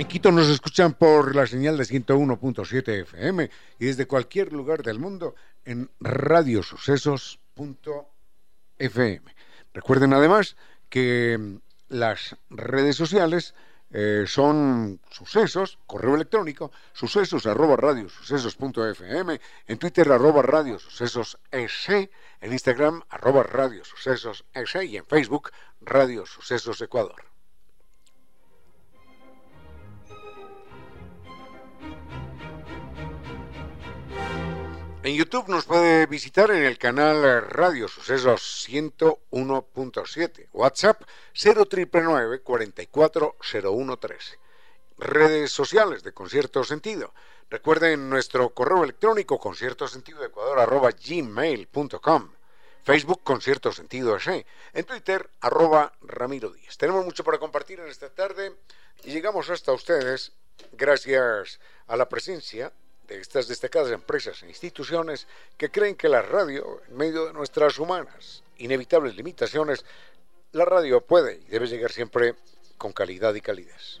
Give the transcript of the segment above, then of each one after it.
En Quito nos escuchan por la señal de 101.7 FM y desde cualquier lugar del mundo en radiosucesos.fm. Recuerden además que mm, las redes sociales eh, son sucesos, correo electrónico, sucesos arroba en Twitter arroba radiosucesos en Instagram arroba radiosucesos y en Facebook Radio Sucesos Ecuador. En YouTube nos puede visitar en el canal Radio Sucesos 101.7, WhatsApp 0999 440113. Redes sociales de Concierto Sentido. Recuerden nuestro correo electrónico concierto sentido ecuador arroba gmail.com. Facebook Concierto Sentido S. En Twitter arroba Ramiro Díaz. Tenemos mucho para compartir en esta tarde y llegamos hasta ustedes gracias a la presencia de estas destacadas empresas e instituciones que creen que la radio, en medio de nuestras humanas, inevitables limitaciones, la radio puede y debe llegar siempre con calidad y calidez.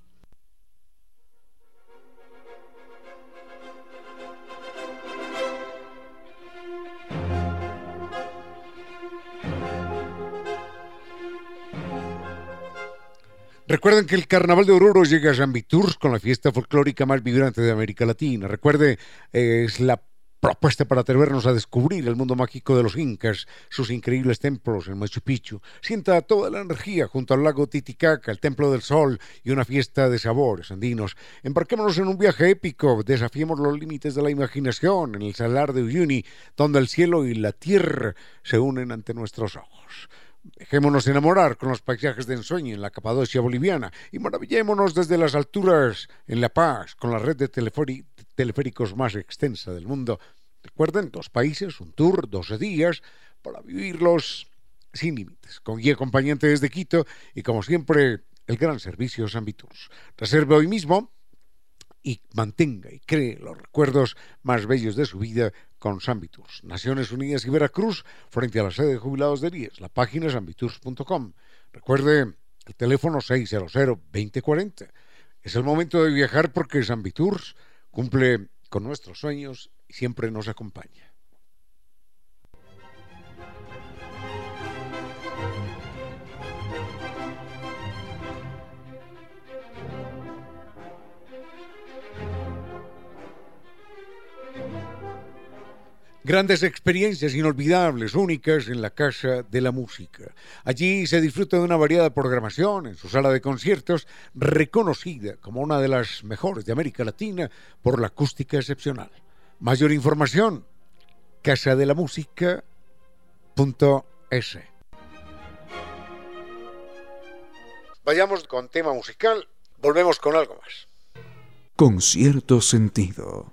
Recuerden que el Carnaval de Oruro llega a Tours con la fiesta folclórica más vibrante de América Latina. Recuerde, es la propuesta para atrevernos a descubrir el mundo mágico de los incas, sus increíbles templos en Machu Picchu. Sienta toda la energía junto al lago Titicaca, el Templo del Sol y una fiesta de sabores andinos. Embarquémonos en un viaje épico, desafiemos los límites de la imaginación en el salar de Uyuni, donde el cielo y la tierra se unen ante nuestros ojos. Dejémonos enamorar con los paisajes de ensueño en la Capadocia boliviana y maravillémonos desde las alturas en La Paz con la red de teleféricos más extensa del mundo. Recuerden, dos países, un tour, 12 días, para vivirlos sin límites, con guía acompañante desde Quito y como siempre el gran servicio San Viturs. Reserve hoy mismo y mantenga y cree los recuerdos más bellos de su vida con Sambitours. Naciones Unidas y Veracruz, frente a la sede de jubilados de IES. La página es. Recuerde el teléfono 600-2040. Es el momento de viajar porque Sambitours cumple con nuestros sueños y siempre nos acompaña. Grandes experiencias inolvidables, únicas en la Casa de la Música. Allí se disfruta de una variada programación en su sala de conciertos, reconocida como una de las mejores de América Latina por la acústica excepcional. Mayor información, casadelamusica.es. Vayamos con tema musical, volvemos con algo más. Con cierto sentido.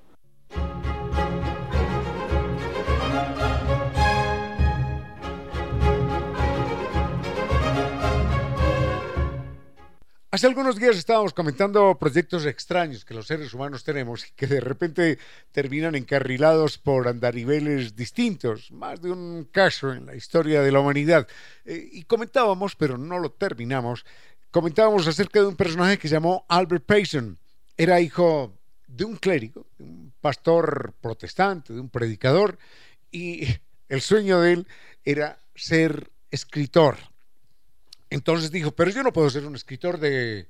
Hace algunos días estábamos comentando proyectos extraños que los seres humanos tenemos y que de repente terminan encarrilados por andariveles distintos, más de un caso en la historia de la humanidad. Eh, y comentábamos, pero no lo terminamos, comentábamos acerca de un personaje que se llamó Albert Payson. Era hijo de un clérigo, de un pastor protestante, de un predicador, y el sueño de él era ser escritor. Entonces dijo, pero yo no puedo ser un escritor de,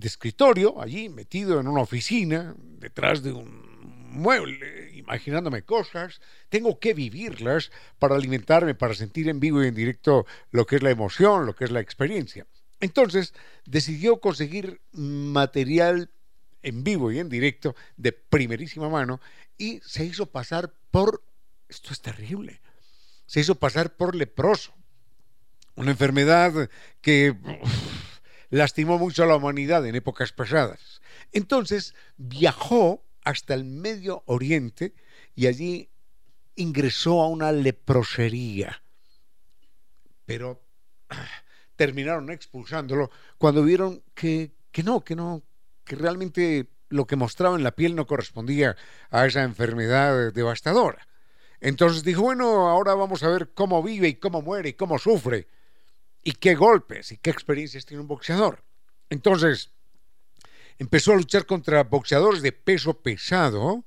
escritorio, allí metido en una oficina, detrás de un mueble, imaginándome cosas, tengo que vivirlas para alimentarme, para sentir en vivo y en directo lo que es la emoción, lo que es la experiencia. Entonces decidió conseguir material en vivo y en directo de primerísima mano y se hizo pasar por, esto es terrible, se hizo pasar por leproso una enfermedad que lastimó mucho a la humanidad en épocas pasadas. Entonces viajó hasta el Medio Oriente y allí ingresó a una leprosería. Pero terminaron expulsándolo cuando vieron que, que no, que no, que realmente lo que mostraba en la piel no correspondía a esa enfermedad devastadora. Entonces dijo, bueno, ahora vamos a ver cómo vive y cómo muere y cómo sufre y qué golpes y qué experiencias tiene un boxeador. Entonces, empezó a luchar contra boxeadores de peso pesado,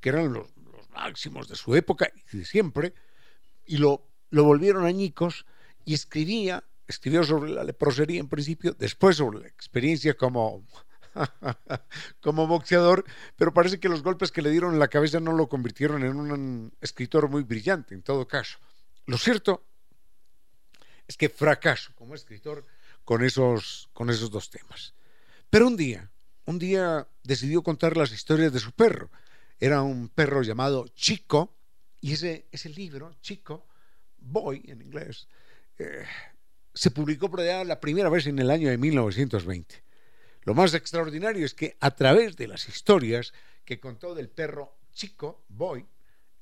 que eran los, máximos de su época y de siempre, y lo, lo volvieron añicos y escribía, escribió sobre la leprosería en principio, después sobre la experiencia como, como boxeador, pero parece que los golpes que le dieron en la cabeza no lo convirtieron en un escritor muy brillante, en todo caso. Lo cierto es que fracaso como escritor con esos, con esos dos temas. Pero un día, un día decidió contar las historias de su perro. Era un perro llamado Chico, y ese, ese libro, Chico, Boy en inglés, eh, se publicó por la primera vez en el año de 1920. Lo más extraordinario es que a través de las historias que contó del perro Chico, Boy,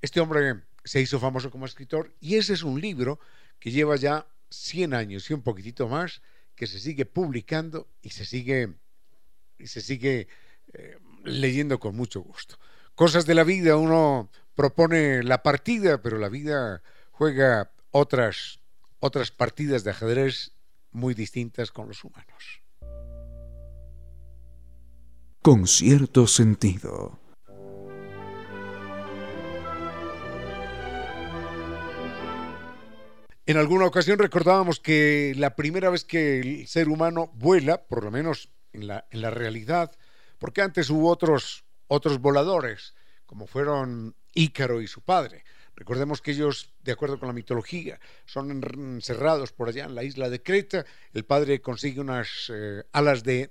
este hombre se hizo famoso como escritor y ese es un libro que lleva ya 100 años y un poquitito más que se sigue publicando y se sigue, y se sigue eh, leyendo con mucho gusto. Cosas de la vida, uno propone la partida, pero la vida juega otras, otras partidas de ajedrez muy distintas con los humanos. Con cierto sentido. En alguna ocasión recordábamos que la primera vez que el ser humano vuela, por lo menos en la, en la realidad, porque antes hubo otros, otros voladores, como fueron Ícaro y su padre. Recordemos que ellos, de acuerdo con la mitología, son encerrados por allá en la isla de Creta. El padre consigue unas eh, alas de,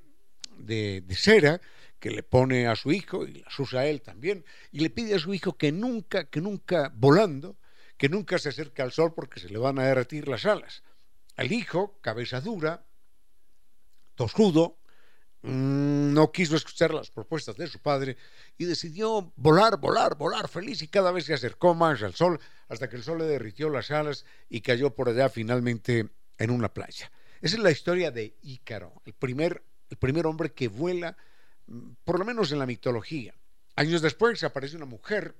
de, cera que le pone a su hijo y las usa a él también, y le pide a su hijo que nunca, que nunca, volando, que nunca se acerque al sol porque se le van a derretir las alas. El hijo, cabeza dura, toscudo, Mm, no quiso escuchar las propuestas de su padre y decidió volar, volar, volar feliz y cada vez se acercó más al sol hasta que el sol le derritió las alas y cayó por allá finalmente en una playa. Esa es la historia de Ícaro, el primer, el primer hombre que vuela, mm, por lo menos en la mitología. Años después aparece una mujer,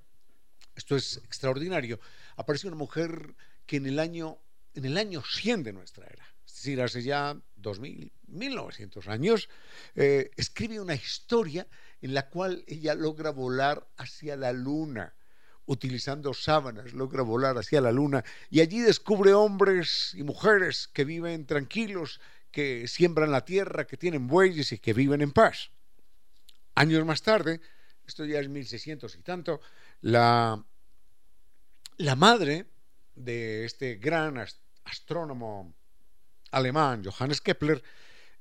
esto es extraordinario, aparece una mujer que en el año, en el año 100 de nuestra era, es decir, hace ya 2000, 1900 años, eh, escribe una historia en la cual ella logra volar hacia la luna, utilizando sábanas, logra volar hacia la luna y allí descubre hombres y mujeres que viven tranquilos, que siembran la tierra, que tienen bueyes y que viven en paz. Años más tarde, esto ya es 1600 y tanto, la, la madre de este gran astrónomo alemán, Johannes Kepler,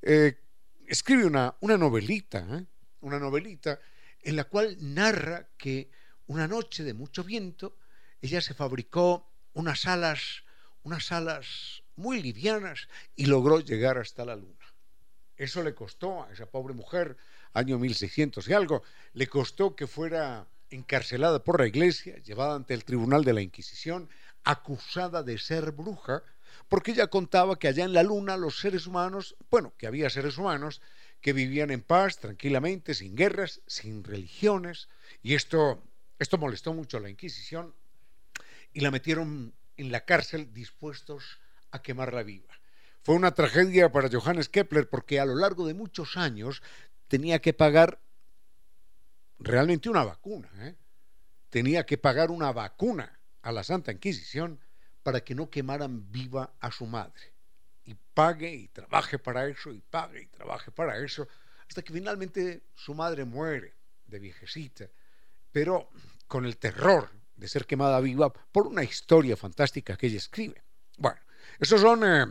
eh, escribe una, novelita, ¿eh? una novelita en la cual narra que una noche de mucho viento ella se fabricó unas alas, unas alas muy livianas y logró llegar hasta la luna. Eso le costó a esa pobre mujer, año 1600 y algo, le costó que fuera encarcelada por la iglesia, llevada ante el tribunal de la Inquisición, acusada de ser bruja, porque ella contaba que allá en la luna los seres humanos, bueno, que había seres humanos que vivían en paz, tranquilamente, sin guerras, sin religiones, y esto, esto molestó mucho a la Inquisición y la metieron en la cárcel dispuestos a quemarla viva. Fue una tragedia para Johannes Kepler porque a lo largo de muchos años tenía que pagar realmente una vacuna, ¿eh? tenía que pagar una vacuna a la Santa Inquisición para que no quemaran viva a su madre. Y pague y trabaje para eso, y pague y trabaje para eso, hasta que finalmente su madre muere de viejecita, pero con el terror de ser quemada viva por una historia fantástica que ella escribe. Bueno, esos son, eh,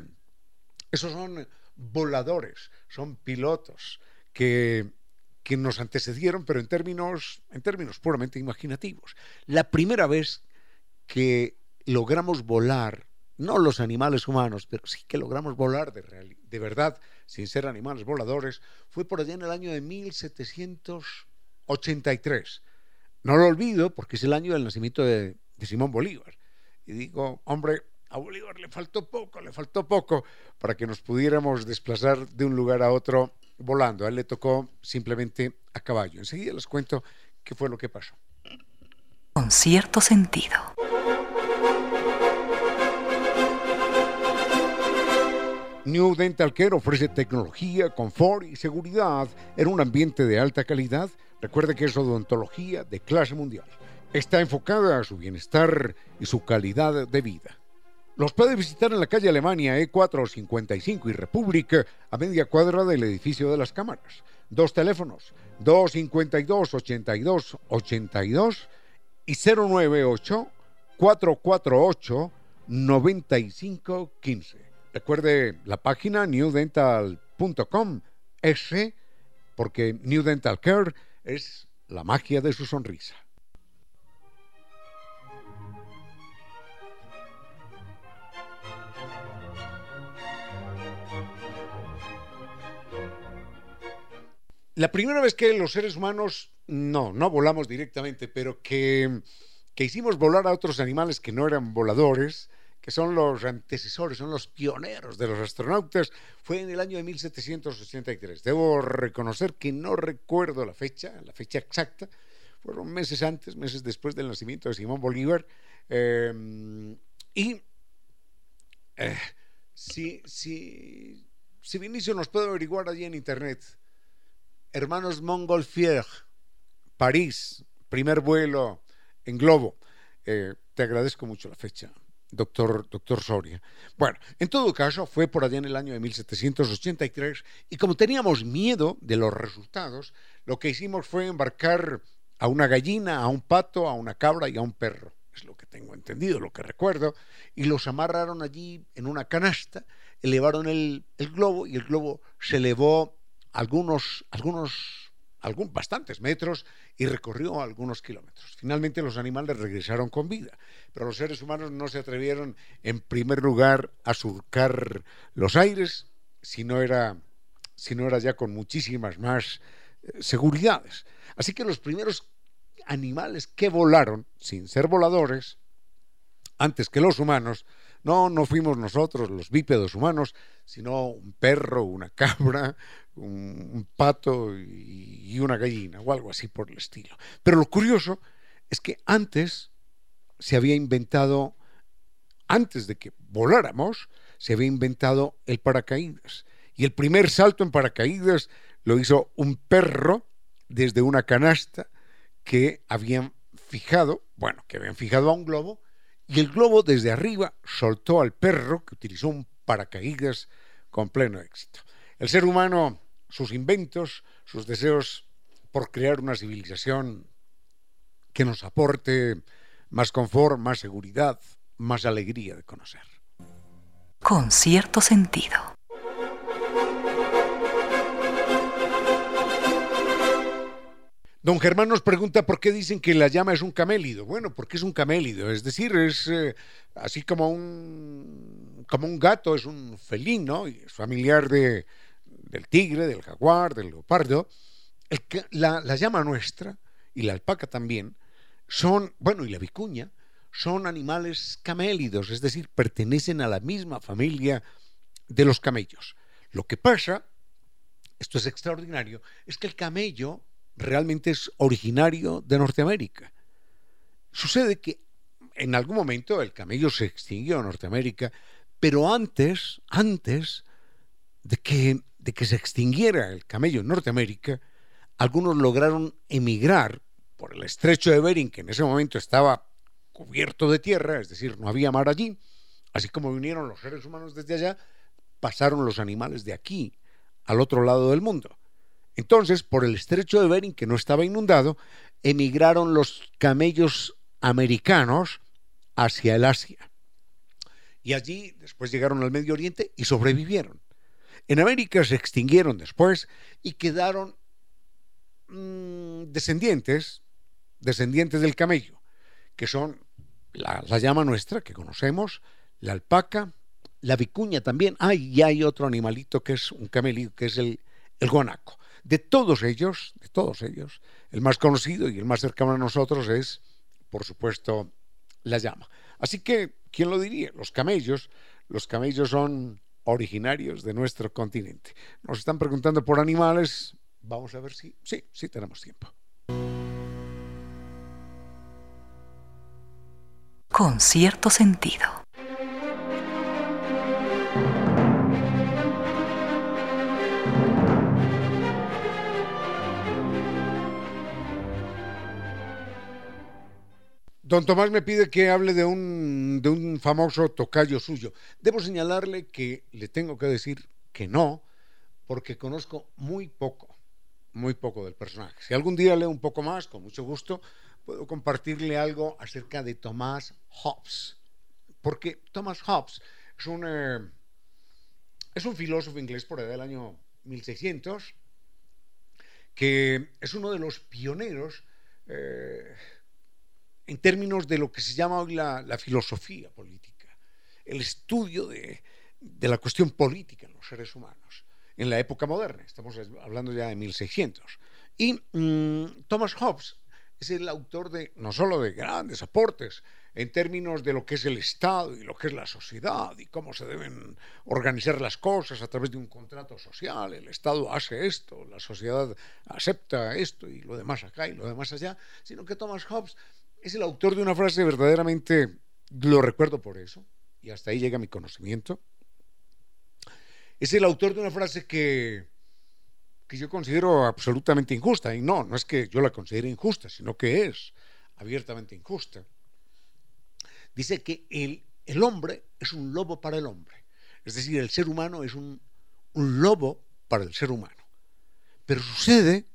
esos son voladores, son pilotos que, que nos antecedieron, pero en términos, en términos puramente imaginativos. La primera vez que logramos volar, no los animales humanos, pero sí que logramos volar de, de verdad, sin ser animales voladores, fue por allá en el año de 1783. No lo olvido porque es el año del nacimiento de, de Simón Bolívar. Y digo, hombre, a Bolívar le faltó poco, le faltó poco para que nos pudiéramos desplazar de un lugar a otro volando. A él le tocó simplemente a caballo. Enseguida les cuento qué fue lo que pasó. Con cierto sentido. New Dental Care ofrece tecnología, confort y seguridad en un ambiente de alta calidad. Recuerde que es odontología de clase mundial. Está enfocada a su bienestar y su calidad de vida. Los puede visitar en la calle Alemania E455 y República, a media cuadra del edificio de las cámaras. Dos teléfonos, 252-8282 y 098-448-9515. Recuerde la página newdental.com S porque New Dental Care es la magia de su sonrisa. La primera vez que los seres humanos, no, no volamos directamente, pero que, que hicimos volar a otros animales que no eran voladores, que son los antecesores, son los pioneros de los astronautas, fue en el año de 1783. Debo reconocer que no recuerdo la fecha, la fecha exacta, fueron meses antes, meses después del nacimiento de Simón Bolívar, eh, y eh, si, si, si Vinicio nos puede averiguar allí en internet, hermanos Montgolfier, París, primer vuelo en globo, eh, te agradezco mucho la fecha doctor, doctor Soria. Bueno, en todo caso, fue por allá en el año de 1783 y como teníamos miedo de los resultados, lo que hicimos fue embarcar a una gallina, a un pato, a una cabra y a un perro. Es lo que tengo entendido, lo que recuerdo. Y los amarraron allí en una canasta, elevaron el, globo y el globo se elevó algunos, algunos, algún, bastantes metros y recorrió algunos kilómetros. Finalmente los animales regresaron con vida, pero los seres humanos no se atrevieron en primer lugar a surcar los aires, si no era, si no era ya con muchísimas más eh, seguridades. Así que los primeros animales que volaron, sin ser voladores, antes que los humanos, no, no fuimos nosotros los bípedos humanos, sino un perro, una cabra, un, pato y, una gallina o algo así por el estilo. Pero lo curioso es que antes se había inventado, antes de que voláramos, se había inventado el paracaídas. Y el primer salto en paracaídas lo hizo un perro desde una canasta que habían fijado, bueno, que habían fijado a un globo, y el globo desde arriba soltó al perro que utilizó un paracaídas con pleno éxito. El ser humano, sus inventos, sus deseos por crear una civilización que nos aporte más confort, más seguridad, más alegría de conocer. Con cierto sentido. Don Germán nos pregunta por qué dicen que la llama es un camélido. Bueno, porque es un camélido, es decir, es eh, así como un, como un gato, es un felino, y es familiar de, del tigre, del jaguar, del leopardo. la, la llama nuestra, y la alpaca también, son, bueno, y la vicuña, son animales camélidos, es decir, pertenecen a la misma familia de los camellos. Lo que pasa, esto es extraordinario, es que el camello realmente es originario de Norteamérica. Sucede que en algún momento el camello se extinguió en Norteamérica, pero antes, antes de que, de que se extinguiera el camello en Norteamérica, algunos lograron emigrar por el estrecho de Bering, que en ese momento estaba cubierto de tierra, es decir, no había mar allí, así como vinieron los seres humanos desde allá, pasaron los animales de aquí al otro lado del mundo. Entonces, por el estrecho de Bering, que no estaba inundado, emigraron los camellos americanos hacia el Asia. Y allí después llegaron al Medio Oriente y sobrevivieron. En América se extinguieron después y quedaron mm, descendientes, descendientes del camello, que son la, llama nuestra que conocemos, la alpaca, la vicuña también. Ah, y hay otro animalito que es un camello, que es el, el guanaco. De todos ellos, de todos ellos, el más conocido y el más cercano a nosotros es, por supuesto, la llama. Así que, ¿quién lo diría? Los camellos, los camellos son originarios de nuestro continente. Nos están preguntando por animales, vamos a ver si, sí, sí tenemos tiempo. Con cierto sentido. Don Tomás me pide que hable de un, de un famoso tocayo suyo. Debo señalarle que le tengo que decir que no, porque conozco muy poco, muy poco del personaje. Si algún día leo un poco más, con mucho gusto, puedo compartirle algo acerca de Tomás Hobbes. Porque Thomas Hobbes es un, eh, es un filósofo inglés por allá del año 1600, que es uno de los pioneros eh, en términos de lo que se llama hoy la, filosofía política, el estudio de, la cuestión política en los seres humanos, en la época moderna, estamos hablando ya de 1600. Y mm, Thomas Hobbes es el autor de no solo de grandes aportes en términos de lo que es el Estado y lo que es la sociedad y cómo se deben organizar las cosas a través de un contrato social. El Estado hace esto, la sociedad acepta esto y lo demás acá y lo demás allá, sino que Thomas Hobbes es el autor de una frase verdaderamente, lo recuerdo por eso, y hasta ahí llega mi conocimiento. Es el autor de una frase que, que yo considero absolutamente injusta, y no, no es que yo la considere injusta, sino que es abiertamente injusta. Dice que el, el hombre es un lobo para el hombre, es decir, el ser humano es un, un lobo para el ser humano. Pero sucede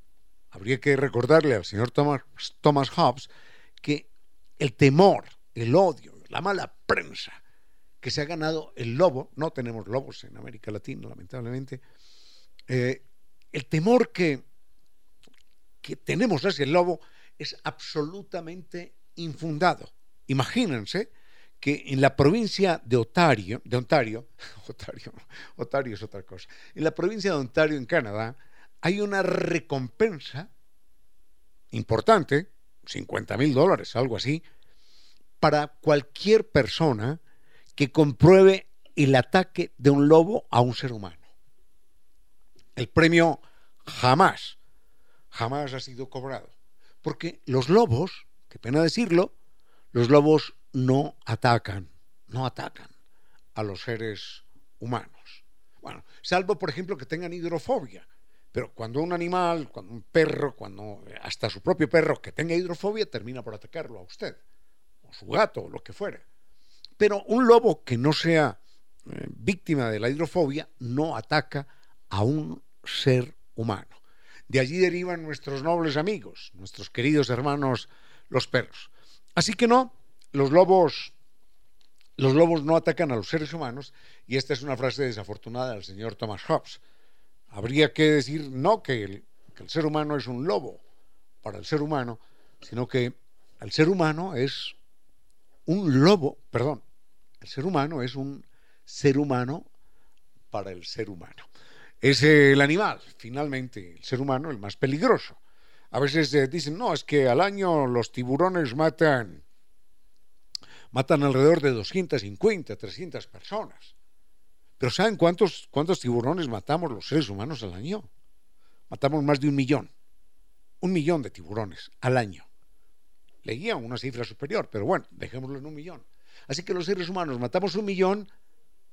habría que recordarle al señor Thomas, Thomas Hobbes que el temor, el odio, la mala prensa que se ha ganado el lobo, no tenemos lobos en América Latina, lamentablemente, eh, el temor que, que tenemos hacia el lobo es absolutamente infundado. Imagínense que en la provincia de Ontario, de Ontario, Ontario, Ontario es otra cosa, en la provincia de Ontario, en Canadá, hay una recompensa importante, 50 mil dólares, algo así, para cualquier persona que compruebe el ataque de un lobo a un ser humano. El premio jamás, jamás ha sido cobrado. Porque los lobos, qué pena decirlo, los lobos no atacan, no atacan a los seres humanos. Bueno, salvo por ejemplo que tengan hidrofobia. Pero cuando un animal, cuando un perro, cuando hasta su propio perro que tenga hidrofobia termina por atacarlo a usted, o su gato, o lo que fuera. Pero un lobo que no sea eh, víctima de la hidrofobia no ataca a un ser humano. De allí derivan nuestros nobles amigos, nuestros queridos hermanos los perros. Así que no, los lobos los lobos no atacan a los seres humanos y esta es una frase desafortunada del señor Thomas Hobbes. Habría que decir no que el, ser humano es un lobo para el ser humano, sino que el ser humano es un lobo, perdón, el ser humano es un ser humano para el ser humano. Es el animal, finalmente, el ser humano, el más peligroso. A veces eh, dicen, no, es que al año los tiburones matan, matan alrededor de 250, 300 personas. Pero ¿saben cuántos, tiburones matamos los seres humanos al año? Matamos más de un millón. Un millón de tiburones al año. Leía una cifra superior, pero bueno, dejémoslo en un millón. Así que los seres humanos matamos un millón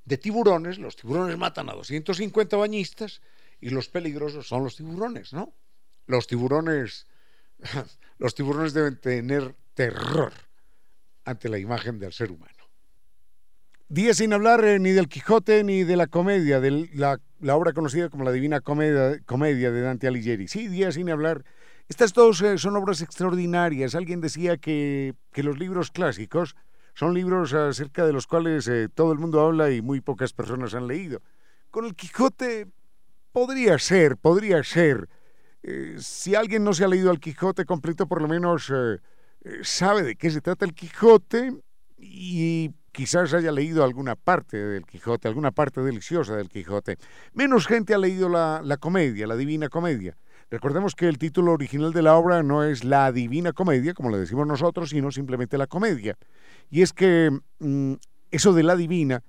de tiburones, los tiburones matan a 250 bañistas y los peligrosos son los tiburones, ¿no? Los tiburones, los tiburones deben tener terror ante la imagen del ser humano. Días sin hablar eh, ni del Quijote ni de la comedia, de la, obra conocida como la Divina Comedia, comedia de Dante Alighieri. Sí, días sin hablar. Estas dos eh, son obras extraordinarias. Alguien decía que, que los libros clásicos son libros acerca de los cuales eh, todo el mundo habla y muy pocas personas han leído. Con el Quijote podría ser, podría ser. Si alguien no se ha leído el Quijote completo, por lo menos sabe de qué se trata el Quijote y quizás haya leído alguna parte del Quijote, alguna parte deliciosa del Quijote. Menos gente ha leído la, la comedia, la Divina Comedia. Recordemos que el título original de la obra no es La Divina Comedia, como le decimos nosotros, sino simplemente La Comedia. Y es que mm, eso de la divina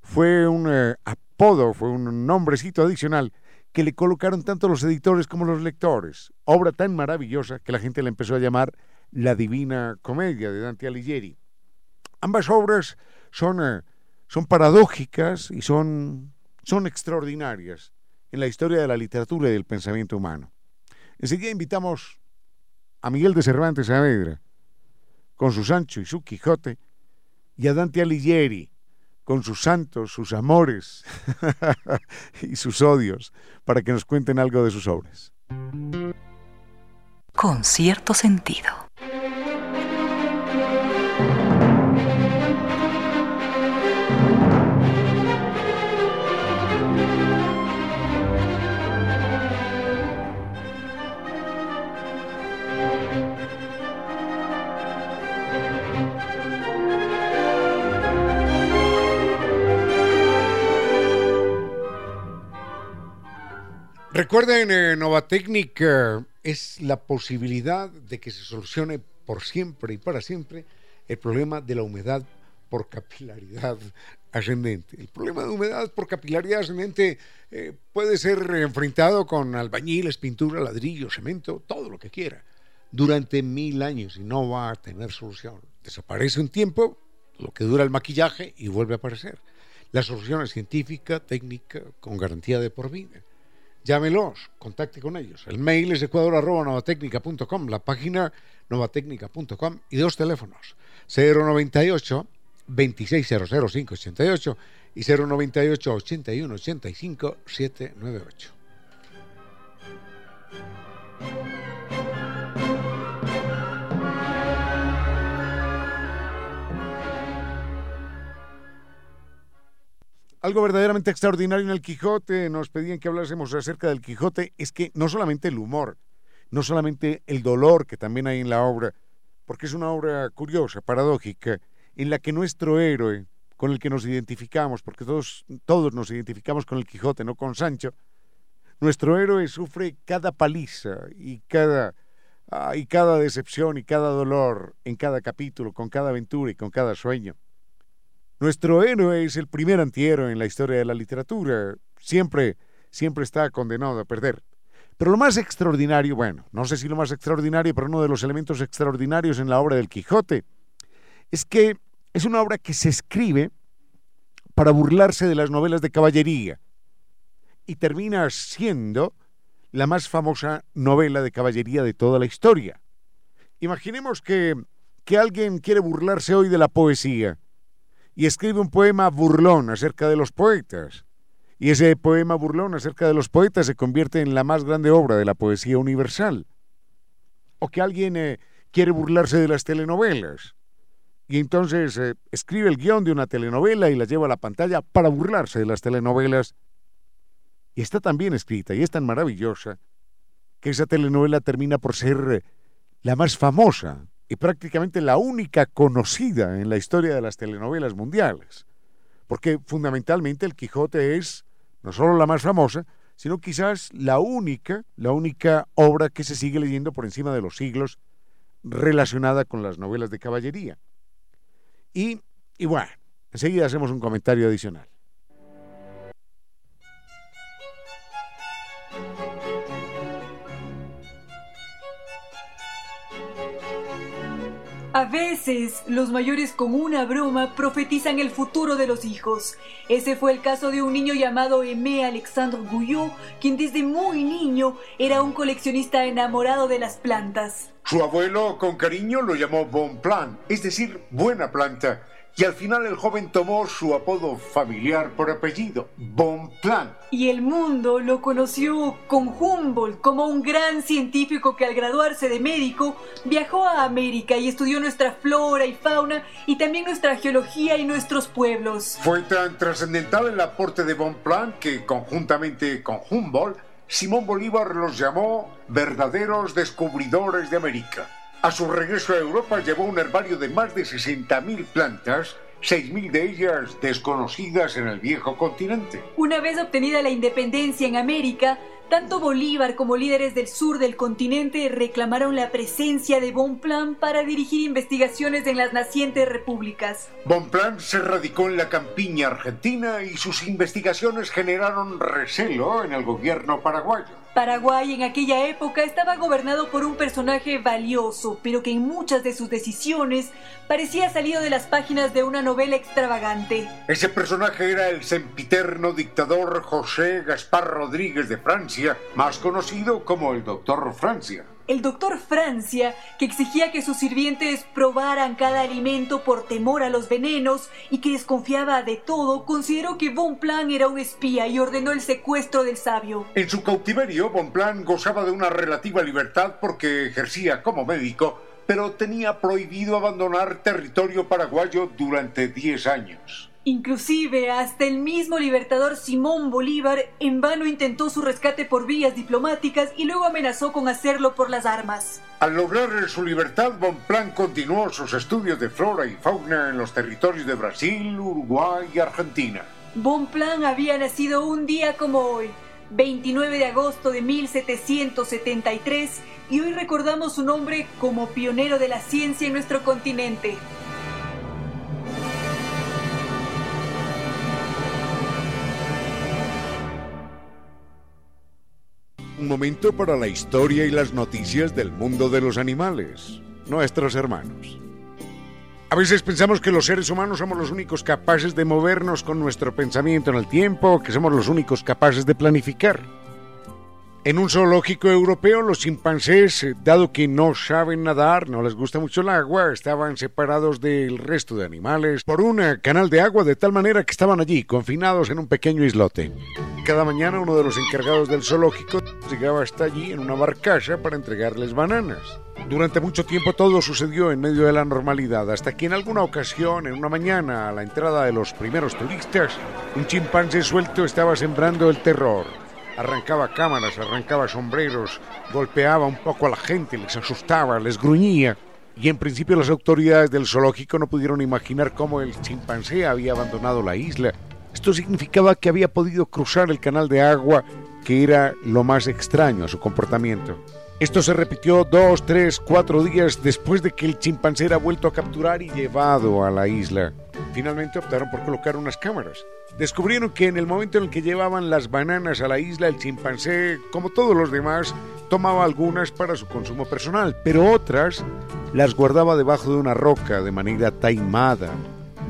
fue un eh, apodo, fue un nombrecito adicional que le colocaron tanto los editores como los lectores. Obra tan maravillosa que la gente le empezó a llamar La Divina Comedia de Dante Alighieri. Ambas obras son, eh, son paradójicas y son, son extraordinarias en la historia de la literatura y del pensamiento humano. Enseguida invitamos a Miguel de Cervantes Saavedra con su Sancho y su Quijote, y a Dante Alighieri, con sus santos, sus amores y sus odios, para que nos cuenten algo de sus obras. Con cierto sentido. Recuerden, eh, Novatecnic es la posibilidad de que se solucione por siempre y para siempre el problema de la humedad por capilaridad ascendente. El problema de humedad por capilaridad ascendente eh, puede ser enfrentado con albañiles, pintura, ladrillo, cemento, todo lo que quiera, durante mil años y no va a tener solución. Desaparece un tiempo, lo que dura el maquillaje y vuelve a aparecer. La solución es científica, técnica, con garantía de por vida. Llámelos, contacte con ellos. El mail es ecuador.novatecnica.com, la página novatecnica.com y dos teléfonos, 098 2600588 y 098 8185 798. Algo verdaderamente extraordinario en el Quijote, nos pedían que hablásemos acerca del Quijote, es que no solamente el humor, no solamente el dolor que también hay en la obra, porque es una obra curiosa, paradójica, en la que nuestro héroe, con el que nos identificamos, porque todos, todos nos identificamos con el Quijote, no con Sancho, nuestro héroe sufre cada paliza y cada, ah, y cada decepción y cada dolor en cada capítulo, con cada aventura y con cada sueño. Nuestro héroe es el primer antihéroe en la historia de la literatura. Siempre, siempre está condenado a perder. Pero lo más extraordinario, bueno, no sé si lo más extraordinario, pero uno de los elementos extraordinarios en la obra del Quijote, es que es una obra que se escribe para burlarse de las novelas de caballería y termina siendo la más famosa novela de caballería de toda la historia. Imaginemos que, que alguien quiere burlarse hoy de la poesía y escribe un poema burlón acerca de los poetas. Y ese poema burlón acerca de los poetas se convierte en la más grande obra de la poesía universal. O que alguien eh, quiere burlarse de las telenovelas. Y entonces eh, escribe el guion de una telenovela y la lleva a la pantalla para burlarse de las telenovelas. Y está tan bien escrita y es tan maravillosa que esa telenovela termina por ser eh, la más famosa y prácticamente la única conocida en la historia de las telenovelas mundiales, porque fundamentalmente el Quijote es no solo la más famosa, sino quizás la única, la única obra que se sigue leyendo por encima de los siglos relacionada con las novelas de caballería. Y, y bueno, enseguida hacemos un comentario adicional. A veces los mayores con una broma profetizan el futuro de los hijos. Ese fue el caso de un niño llamado Aimé Alexandre Gouillot, quien desde muy niño era un coleccionista enamorado de las plantas. Su abuelo con cariño lo llamó Bon Plan, es decir, buena planta y al final el joven tomó su apodo familiar por apellido, Bonpland. Y el mundo lo conoció con Humboldt como un gran científico que al graduarse de médico viajó a América y estudió nuestra flora y fauna y también nuestra geología y nuestros pueblos. Fue tan trascendental el aporte de Bonpland que conjuntamente con Humboldt, Simón Bolívar los llamó verdaderos descubridores de América. A su regreso a Europa llevó un herbario de más de 60.000 plantas 6.000 de ellas desconocidas en el viejo continente. Una vez obtenida la independencia en América, tanto Bolívar como líderes del sur del continente reclamaron la presencia de Bonpland para dirigir investigaciones en las nacientes repúblicas. Bonpland se radicó en la campiña argentina y sus investigaciones generaron recelo en el gobierno paraguayo. Paraguay en aquella época estaba gobernado por un personaje valioso, pero que en muchas de sus decisiones parecía salido de las páginas de una novela extravagante. Ese personaje era el sempiterno dictador José Gaspar Rodríguez de Francia, más conocido como el Doctor Francia. El doctor Francia, que exigía que sus sirvientes probaran cada alimento por temor a los venenos y que desconfiaba de todo, consideró que Bonplan era un espía y ordenó el secuestro del sabio. En su cautiverio, Bonplan gozaba de una relativa libertad porque ejercía como médico pero tenía prohibido abandonar territorio paraguayo durante 10 años. Inclusive hasta el mismo libertador Simón Bolívar en vano intentó su rescate por vías diplomáticas y luego amenazó con hacerlo por las armas. Al lograr su libertad, Bonplan continuó sus estudios de flora y fauna en los territorios de Brasil, Uruguay y Argentina. Bonplan había nacido un día como hoy, 29 de agosto de 1773, y hoy recordamos su nombre como pionero de la ciencia en nuestro continente. Momento para la historia y las noticias del mundo de los animales, nuestros hermanos. A veces pensamos que los seres humanos somos los únicos capaces de movernos con nuestro pensamiento en el tiempo, que somos los únicos capaces de planificar. En un zoológico europeo, los chimpancés, eh, dado que no saben nadar, no les gusta mucho el agua, estaban separados del resto de animales por un eh, canal de agua de tal manera que estaban allí, confinados en un pequeño islote. Cada mañana uno de los encargados del zoológico llegaba hasta allí en una barcaza para entregarles bananas. Durante mucho tiempo todo sucedió en medio de la normalidad, hasta que en alguna ocasión, en una mañana, a la entrada de los primeros turistas, un chimpancé suelto estaba sembrando el terror. Arrancaba cámaras, arrancaba sombreros, golpeaba un poco a la gente, les asustaba, les gruñía. Y en principio las autoridades del zoológico no pudieron imaginar cómo el chimpancé había abandonado la isla. Esto significaba que había podido cruzar el canal de agua, que era lo más extraño a su comportamiento. Esto se repitió dos, tres, cuatro días después de que el chimpancé era vuelto a capturar y llevado a la isla. Finalmente optaron por colocar unas cámaras. Descubrieron que en el momento en el que llevaban las bananas a la isla, el chimpancé, como todos los demás, tomaba algunas para su consumo personal, pero otras las guardaba debajo de una roca de manera taimada,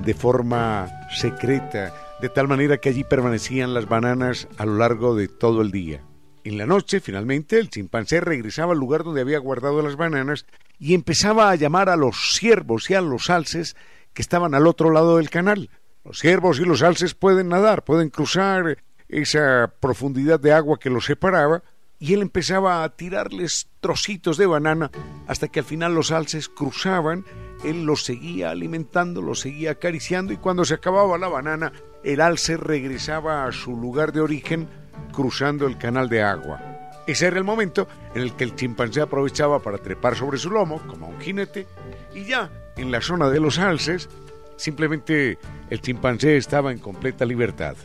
de forma secreta, de tal manera que allí permanecían las bananas a lo largo de todo el día. En la noche, finalmente, el chimpancé regresaba al lugar donde había guardado las bananas y empezaba a llamar a los ciervos y a los alces que estaban al otro lado del canal. Los ciervos y los alces pueden nadar, pueden cruzar esa profundidad de agua que los separaba, y él empezaba a tirarles trocitos de banana hasta que al final los alces cruzaban, él los seguía alimentando, los seguía acariciando y cuando se acababa la banana, el alce regresaba a su lugar de origen cruzando el canal de agua. Ese era el momento en el que el chimpancé aprovechaba para trepar sobre su lomo, como un jinete, y ya en la zona de los alces, simplemente el chimpancé estaba en completa libertad.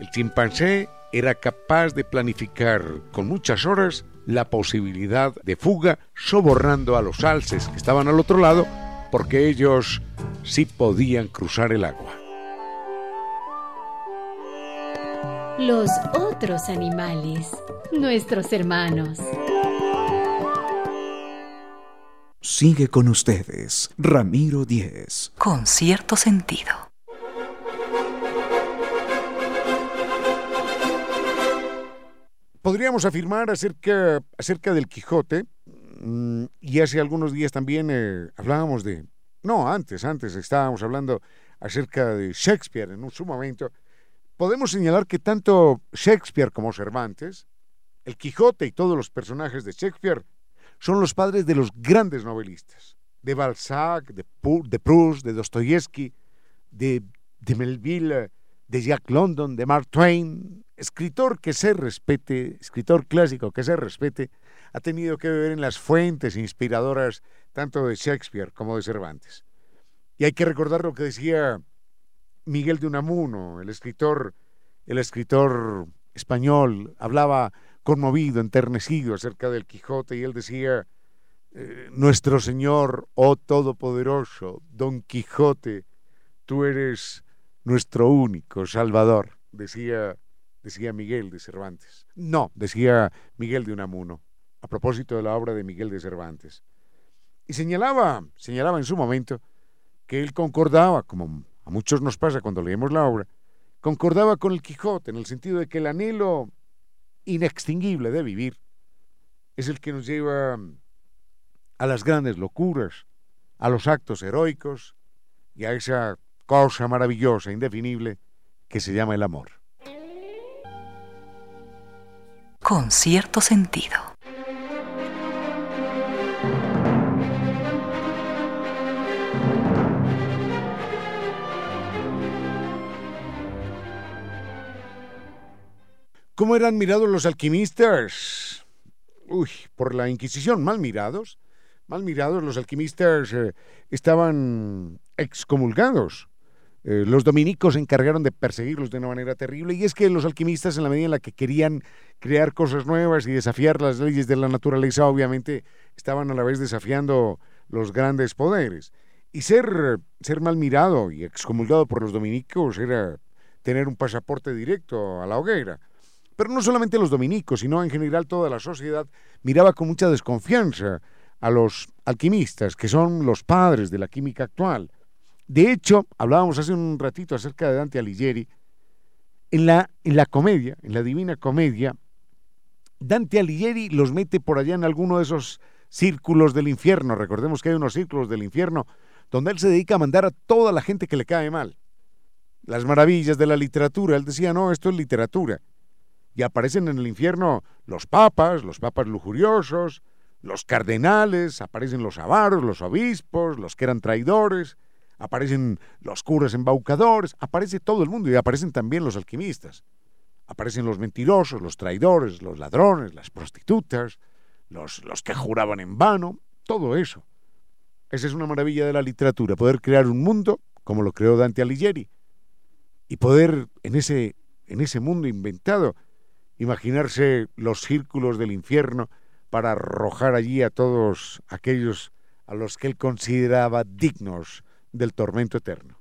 El chimpancé era capaz de planificar con muchas horas la posibilidad de fuga, sobornando a los alces que estaban al otro lado, porque ellos sí podían cruzar el agua. Los otros animales, nuestros hermanos. Sigue con ustedes, Ramiro Díez. Con cierto sentido. Podríamos afirmar acerca, acerca del Quijote, mm, y hace algunos días también eh, hablábamos de, no, antes, antes estábamos hablando acerca de Shakespeare en un su momento, podemos señalar que tanto Shakespeare como Cervantes, el Quijote y todos los personajes de Shakespeare son los padres de los grandes novelistas, de Balzac, de, Proust, de Dostoyevsky, de, de Melville, de Jack London, de Mark Twain, escritor que se respete, escritor clásico que se respete, ha tenido que beber en las fuentes inspiradoras tanto de Shakespeare como de Cervantes. Y hay que recordar lo que decía Miguel de Unamuno, el escritor, el escritor español, hablaba conmovido, enternecido acerca del Quijote y él decía, eh, Nuestro Señor, oh Todopoderoso, Don Quijote, tú eres nuestro único Salvador, decía, decía Miguel de Cervantes. No, decía Miguel de Unamuno, a propósito de la obra de Miguel de Cervantes. Y señalaba, señalaba en su momento que él concordaba, como a muchos nos pasa cuando leemos la obra, concordaba con el Quijote en el sentido de que el anhelo inextinguible de vivir es el que nos lleva a las grandes locuras, a los actos heroicos y a esa cosa maravillosa, indefinible, que se llama el amor. Con cierto sentido. ¿Cómo eran mirados los alquimistas? Uy, por la Inquisición, mal mirados. Mal mirados, los alquimistas eh, estaban excomulgados. Eh, los dominicos se encargaron de perseguirlos de una manera terrible y es que los alquimistas en la medida en la que querían crear cosas nuevas y desafiar las leyes de la naturaleza obviamente estaban a la vez desafiando los grandes poderes y ser, ser mal mirado y excomulgado por los dominicos era tener un pasaporte directo a la hoguera pero no solamente los dominicos, sino en general toda la sociedad miraba con mucha desconfianza a los alquimistas, que son los padres de la química actual. De hecho, hablábamos hace un ratito acerca de Dante Alighieri, en la, en la comedia, en la Divina Comedia, Dante Alighieri los mete por allá en alguno de esos círculos del infierno. Recordemos que hay unos círculos del infierno donde él se dedica a mandar a toda la gente que le cae mal. Las maravillas de la literatura. Él decía, no, esto es literatura y aparecen en el infierno los papas, los papas lujuriosos, los cardenales, aparecen los avaros, los obispos, los que eran traidores, aparecen los curas embaucadores, aparece todo el mundo y aparecen también los alquimistas. Aparecen los mentirosos, los traidores, los ladrones, las prostitutas, los, los que juraban en vano, todo eso. Esa es una maravilla de la literatura, poder crear un mundo como lo creó Dante Alighieri y poder en ese, en ese mundo inventado imaginarse los círculos del infierno para arrojar allí a todos aquellos a los que él consideraba dignos del tormento eterno.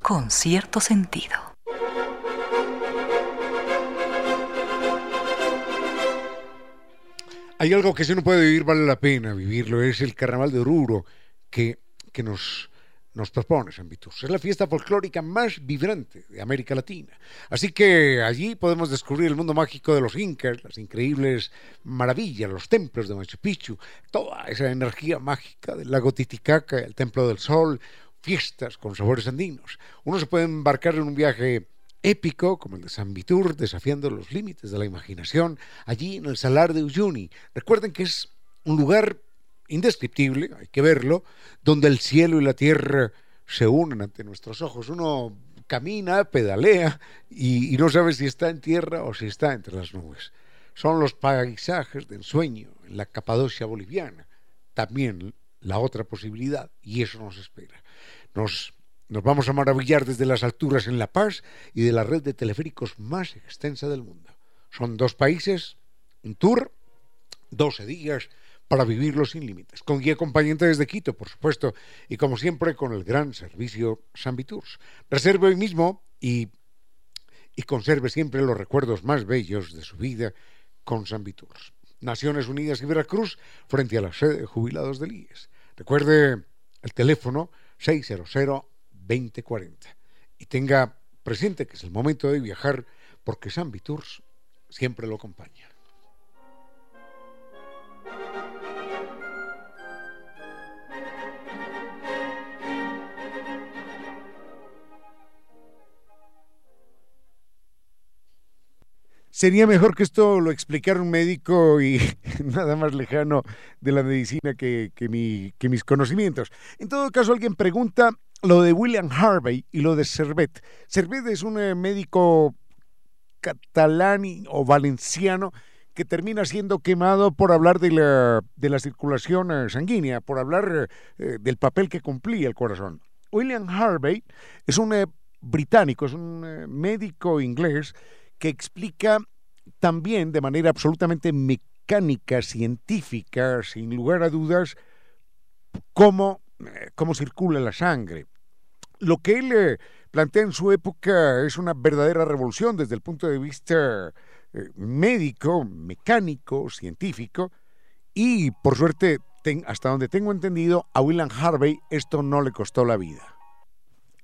Con cierto sentido. Hay algo que si uno puede vivir vale la pena vivirlo, es el carnaval de Oruro que, que nos, nos propone San Vitus. Es la fiesta folclórica más vibrante de América Latina. Así que allí podemos descubrir el mundo mágico de los incas, las increíbles maravillas, los templos de Machu Picchu, toda esa energía mágica del lago Titicaca, el Templo del Sol, fiestas con sabores andinos. Uno se puede embarcar en un viaje épico como el de San Vitur, desafiando los límites de la imaginación, allí en el Salar de Uyuni. Recuerden que es un lugar indescriptible, hay que verlo, donde el cielo y la tierra se unen ante nuestros ojos. Uno camina, pedalea y, no sabe si está en tierra o si está entre las nubes. Son los paisajes de ensueño en la Capadocia boliviana. También la otra posibilidad, y eso nos espera. Nos nos vamos a maravillar desde las alturas en La Paz y de la red de teleféricos más extensa del mundo. Son dos países, un tour, 12 días para vivirlo sin límites. Con guía acompañante desde Quito, por supuesto, y como siempre con el gran servicio San Viturs. Reserve hoy mismo y, conserve siempre los recuerdos más bellos de su vida con San Viturs. Naciones Unidas y Veracruz frente a la sede de jubilados del IES. Recuerde el teléfono 600 2040. Y tenga presente que es el momento de viajar porque San Viturs siempre lo acompaña. Sería mejor que esto lo explicara un médico y nada más lejano de la medicina que, que, mi, que mis conocimientos. En todo caso, alguien pregunta lo de William Harvey y lo de Servet. Servet es un eh, médico catalán o valenciano que termina siendo quemado por hablar de la, de la circulación eh, sanguínea, por hablar eh, del papel que cumplía el corazón. William Harvey es un británico, es un médico inglés que explica también de manera absolutamente mecánica, científica, sin lugar a dudas, cómo, cómo circula la sangre lo que él eh, plantea en su época es una verdadera revolución desde el punto de vista eh, médico, mecánico, científico, y por suerte, hasta donde tengo entendido, a William Harvey esto no le costó la vida.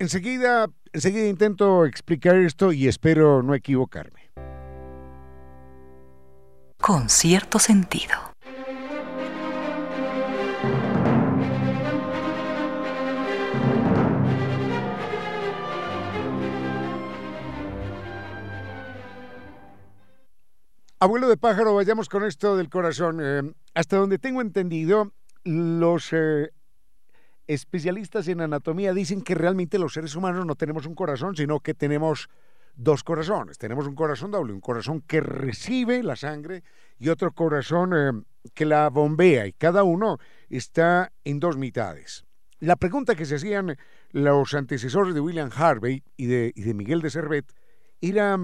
Enseguida, enseguida intento explicar esto y espero no equivocarme. Con cierto sentido. Abuelo de pájaro, vayamos con esto del corazón. Eh, hasta donde tengo entendido, los eh, especialistas en anatomía dicen que realmente los seres humanos no tenemos un corazón, sino que tenemos dos corazones. Tenemos un corazón doble, un corazón que recibe la sangre y otro corazón eh, que la bombea, y cada uno está en dos mitades. La pregunta que se hacían los antecesores de William Harvey y de, y de Miguel de Servet era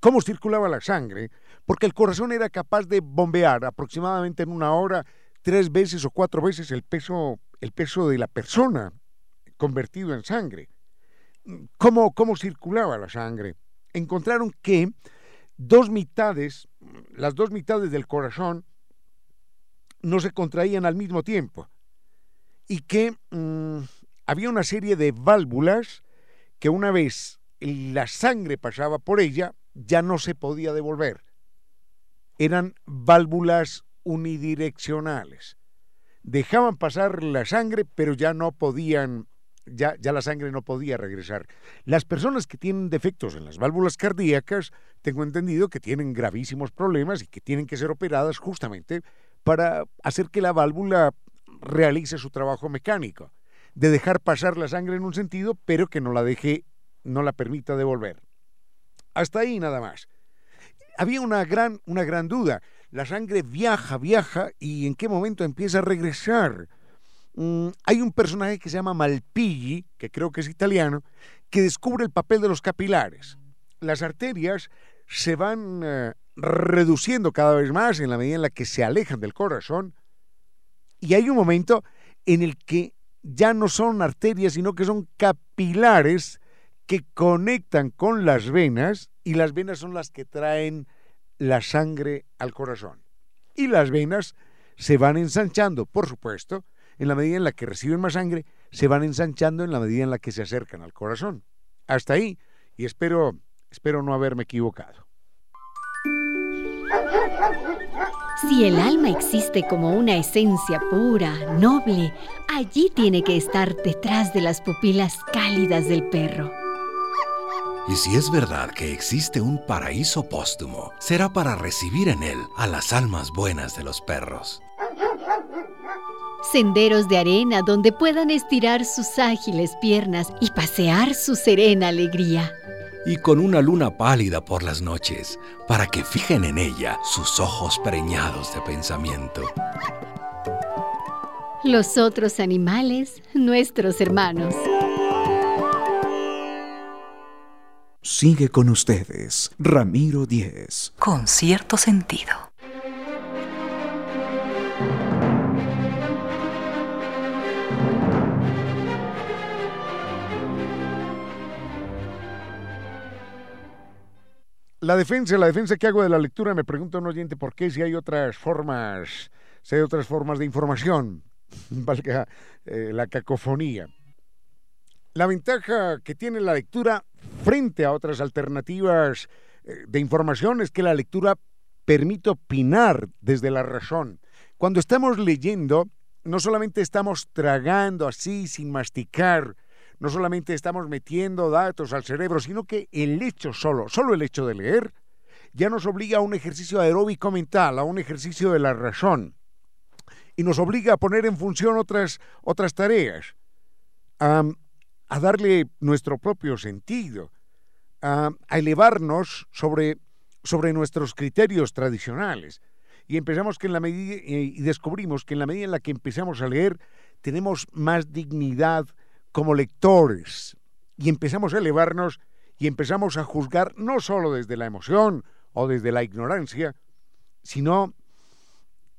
cómo circulaba la sangre, porque el corazón era capaz de bombear aproximadamente en una hora tres veces o cuatro veces el peso, el peso de la persona convertido en sangre. ¿Cómo, ¿Cómo circulaba la sangre? Encontraron que dos mitades, las dos mitades del corazón, no se contraían al mismo tiempo y que mm, había una serie de válvulas que una vez la sangre pasaba por ella, ya no se podía devolver. Eran válvulas unidireccionales. Dejaban pasar la sangre, pero ya no podían ya, la sangre no podía regresar. Las personas que tienen defectos en las válvulas cardíacas, tengo entendido que tienen gravísimos problemas y que tienen que ser operadas justamente para hacer que la válvula realice su trabajo mecánico, de dejar pasar la sangre en un sentido, pero que no la deje, no la permita devolver. Hasta ahí nada más. Había una gran, una gran duda. La sangre viaja, viaja, y en qué momento empieza a regresar. Mm, hay un personaje que se llama Malpighi, que creo que es italiano, que descubre el papel de los capilares. Las arterias se van eh, reduciendo cada vez más en la medida en la que se alejan del corazón. Y hay un momento en el que ya no son arterias, sino que son capilares que conectan con las venas y las venas son las que traen la sangre al corazón. Y las venas se van ensanchando, por supuesto, en la medida en la que reciben más sangre, se van ensanchando en la medida en la que se acercan al corazón. Hasta ahí, y espero, espero no haberme equivocado. Si el alma existe como una esencia pura, noble, allí tiene que estar detrás de las pupilas cálidas del perro. Y si es verdad que existe un paraíso póstumo, será para recibir en él a las almas buenas de los perros senderos de arena donde puedan estirar sus ágiles piernas y pasear su serena alegría. Y con una luna pálida por las noches, para que fijen en ella sus ojos preñados de pensamiento. Los otros animales, nuestros hermanos. Sigue con ustedes, Ramiro Díez. Con cierto sentido. La defensa, la defensa que hago de la lectura, me pregunta un oyente por qué si hay otras formas, si hay otras formas de información, valga eh, la cacofonía. La ventaja que tiene la lectura frente a otras alternativas eh, de información es que la lectura permite opinar desde la razón. Cuando estamos leyendo, no solamente estamos tragando así sin masticar, no solamente estamos metiendo datos al cerebro, sino que el hecho solo, solo el hecho de leer, ya nos obliga a un ejercicio aeróbico mental, a un ejercicio de la razón, y nos obliga a poner en función otras, otras tareas, a, darle nuestro propio sentido, a, elevarnos sobre, sobre nuestros criterios tradicionales. Y empezamos que en la medida, y descubrimos que en la medida en la que empezamos a leer, tenemos más dignidad, como lectores y empezamos a elevarnos y empezamos a juzgar no solo desde la emoción o desde la ignorancia, sino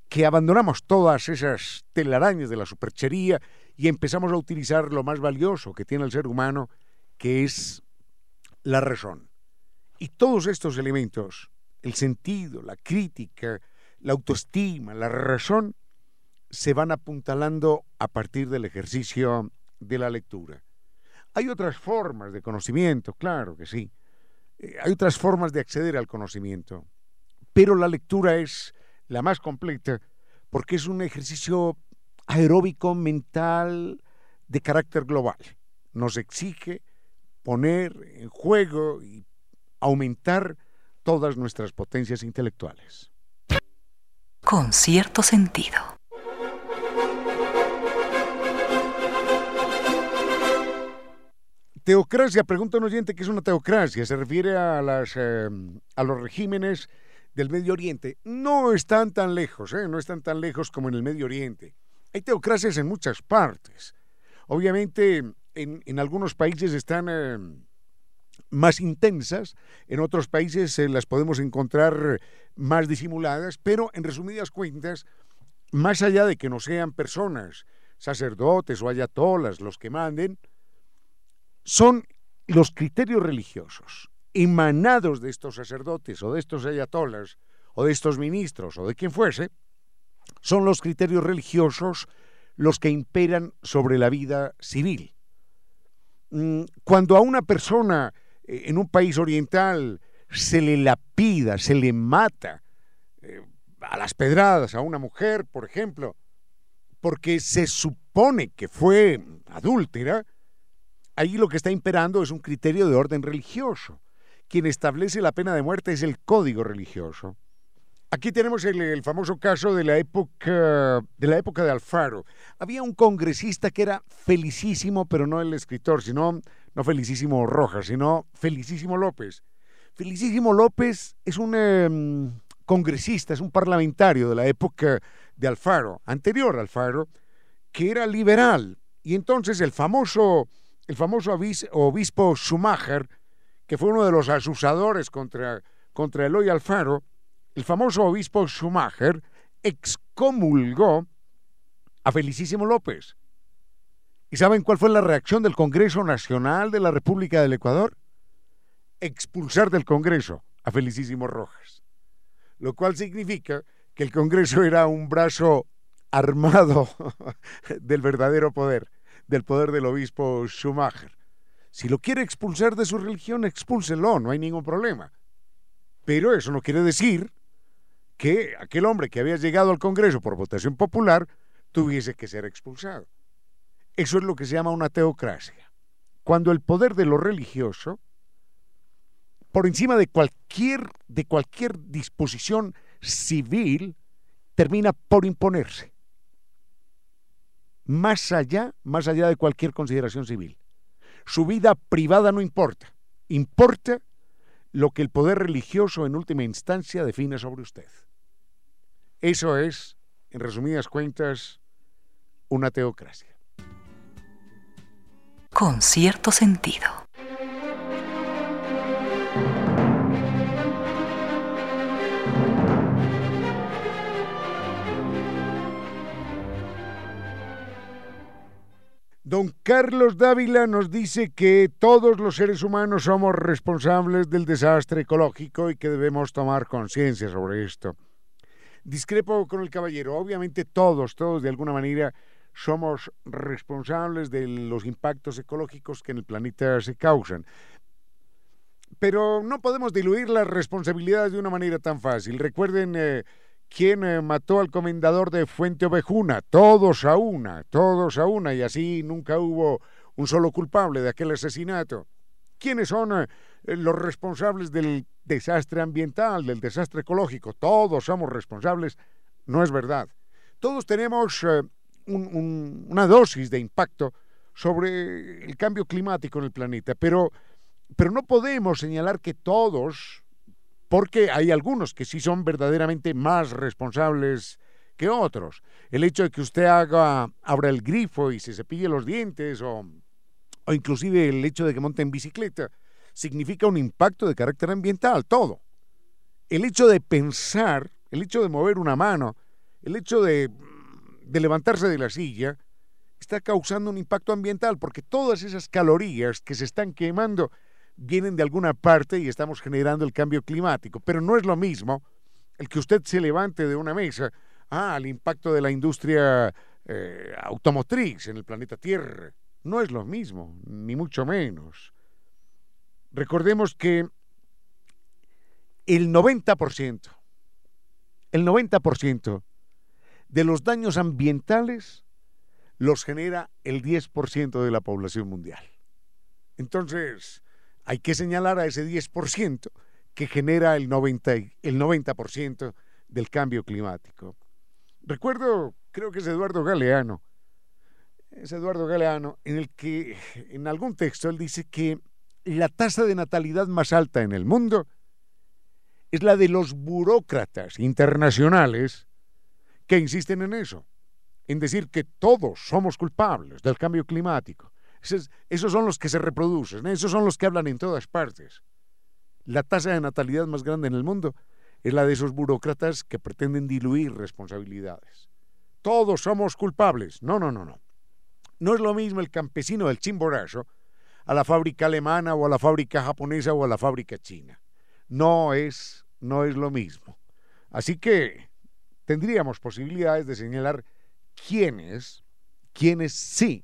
que abandonamos todas esas telarañas de la superchería y empezamos a utilizar lo más valioso que tiene el ser humano, que es la razón. Y todos estos elementos, el sentido, la crítica, la autoestima, la razón, se van apuntalando a partir del ejercicio de la lectura. Hay otras formas de conocimiento, claro que sí. Eh, hay otras formas de acceder al conocimiento, pero la lectura es la más completa porque es un ejercicio aeróbico mental de carácter global. Nos exige poner en juego y aumentar todas nuestras potencias intelectuales. Con cierto sentido. Teocracia, pregunta un oyente qué es una teocracia. Se refiere a, las, eh, a los regímenes del Medio Oriente. No están tan lejos, ¿eh? no están tan lejos como en el Medio Oriente. Hay teocracias en muchas partes. Obviamente, en, algunos países están eh, más intensas, en otros países las podemos encontrar más disimuladas, pero en resumidas cuentas, más allá de que no sean personas, sacerdotes o ayatolas los que manden, son los criterios religiosos emanados de estos sacerdotes o de estos ayatolas o de estos ministros o de quien fuese, son los criterios religiosos los que imperan sobre la vida civil. Mm, cuando a una persona eh, en un país oriental se le lapida, se le mata eh, a las pedradas a una mujer, por ejemplo, porque se supone que fue adúltera, ahí lo que está imperando es un criterio de orden religioso. Quien establece la pena de muerte es el código religioso. Aquí tenemos el, famoso caso de la época de la época de Alfaro. Había un congresista que era felicísimo, pero no el escritor, sino no felicísimo Rojas, sino felicísimo López. Felicísimo López es un em, congresista, es un parlamentario de la época de Alfaro, anterior a Alfaro, que era liberal. Y entonces el famoso, el famoso obispo Schumacher, que fue uno de los asusadores contra, contra Eloy Alfaro, el famoso obispo Schumacher excomulgó a Felicísimo López. ¿Y saben cuál fue la reacción del Congreso Nacional de la República del Ecuador? Expulsar del Congreso a Felicísimo Rojas. Lo cual significa que el Congreso era un brazo armado del verdadero poder, del poder del obispo Schumacher. Si lo quiere expulsar de su religión, expúlselo, no hay ningún problema. Pero eso no quiere decir que aquel hombre que había llegado al Congreso por votación popular tuviese que ser expulsado. Eso es lo que se llama una teocracia. Cuando el poder de lo religioso, por encima de cualquier, de cualquier disposición civil, termina por imponerse. Más allá, más allá de cualquier consideración civil. Su vida privada no importa. Importa lo que el poder religioso en última instancia define sobre usted. Eso es, en resumidas cuentas, una teocracia. Con cierto sentido. Don Carlos Dávila nos dice que todos los seres humanos somos responsables del desastre ecológico y que debemos tomar conciencia sobre esto. Discrepo con el caballero, obviamente todos, todos de alguna manera somos responsables de los impactos ecológicos que en el planeta se causan. Pero no podemos diluir las responsabilidades de una manera tan fácil. Recuerden eh, ¿Quién eh, mató al comendador de Fuente Ovejuna? Todos a una, todos a una, y así nunca hubo un solo culpable de aquel asesinato. ¿Quiénes son eh, los responsables del desastre ambiental, del desastre ecológico? Todos somos responsables. No es verdad. Todos tenemos eh, una dosis de impacto sobre el cambio climático en el planeta, pero, pero no podemos señalar que todos porque hay algunos que sí son verdaderamente más responsables que otros. El hecho de que usted haga, abra el grifo y se cepille los dientes o, o inclusive el hecho de que monte en bicicleta significa un impacto de carácter ambiental, todo. El hecho de pensar, el hecho de mover una mano, el hecho de, de levantarse de la silla, está causando un impacto ambiental porque todas esas calorías que se están quemando vienen de alguna parte y estamos generando el cambio climático. Pero no es lo mismo el que usted se levante de una mesa, ah, al impacto de la industria eh, automotriz en el planeta Tierra. No es lo mismo, ni mucho menos. Recordemos que el 90%, el 90% de los daños ambientales los genera el 10% de la población mundial. Entonces, hay que señalar a ese 10% que genera el 90%, el 90 del cambio climático. Recuerdo, creo que es Eduardo Galeano, es Eduardo Galeano, en el que en algún texto él dice que la tasa de natalidad más alta en el mundo es la de los burócratas internacionales que insisten en eso, en decir que todos somos culpables del cambio climático esos, son los que se reproducen, ¿eh? esos son los que hablan en todas partes. La tasa de natalidad más grande en el mundo es la de esos burócratas que pretenden diluir responsabilidades. Todos somos culpables. No, no, no, no. No es lo mismo el campesino del chimborazo a la fábrica alemana o a la fábrica japonesa o a la fábrica china. No es, no es lo mismo. Así que tendríamos posibilidades de señalar quiénes, quiénes sí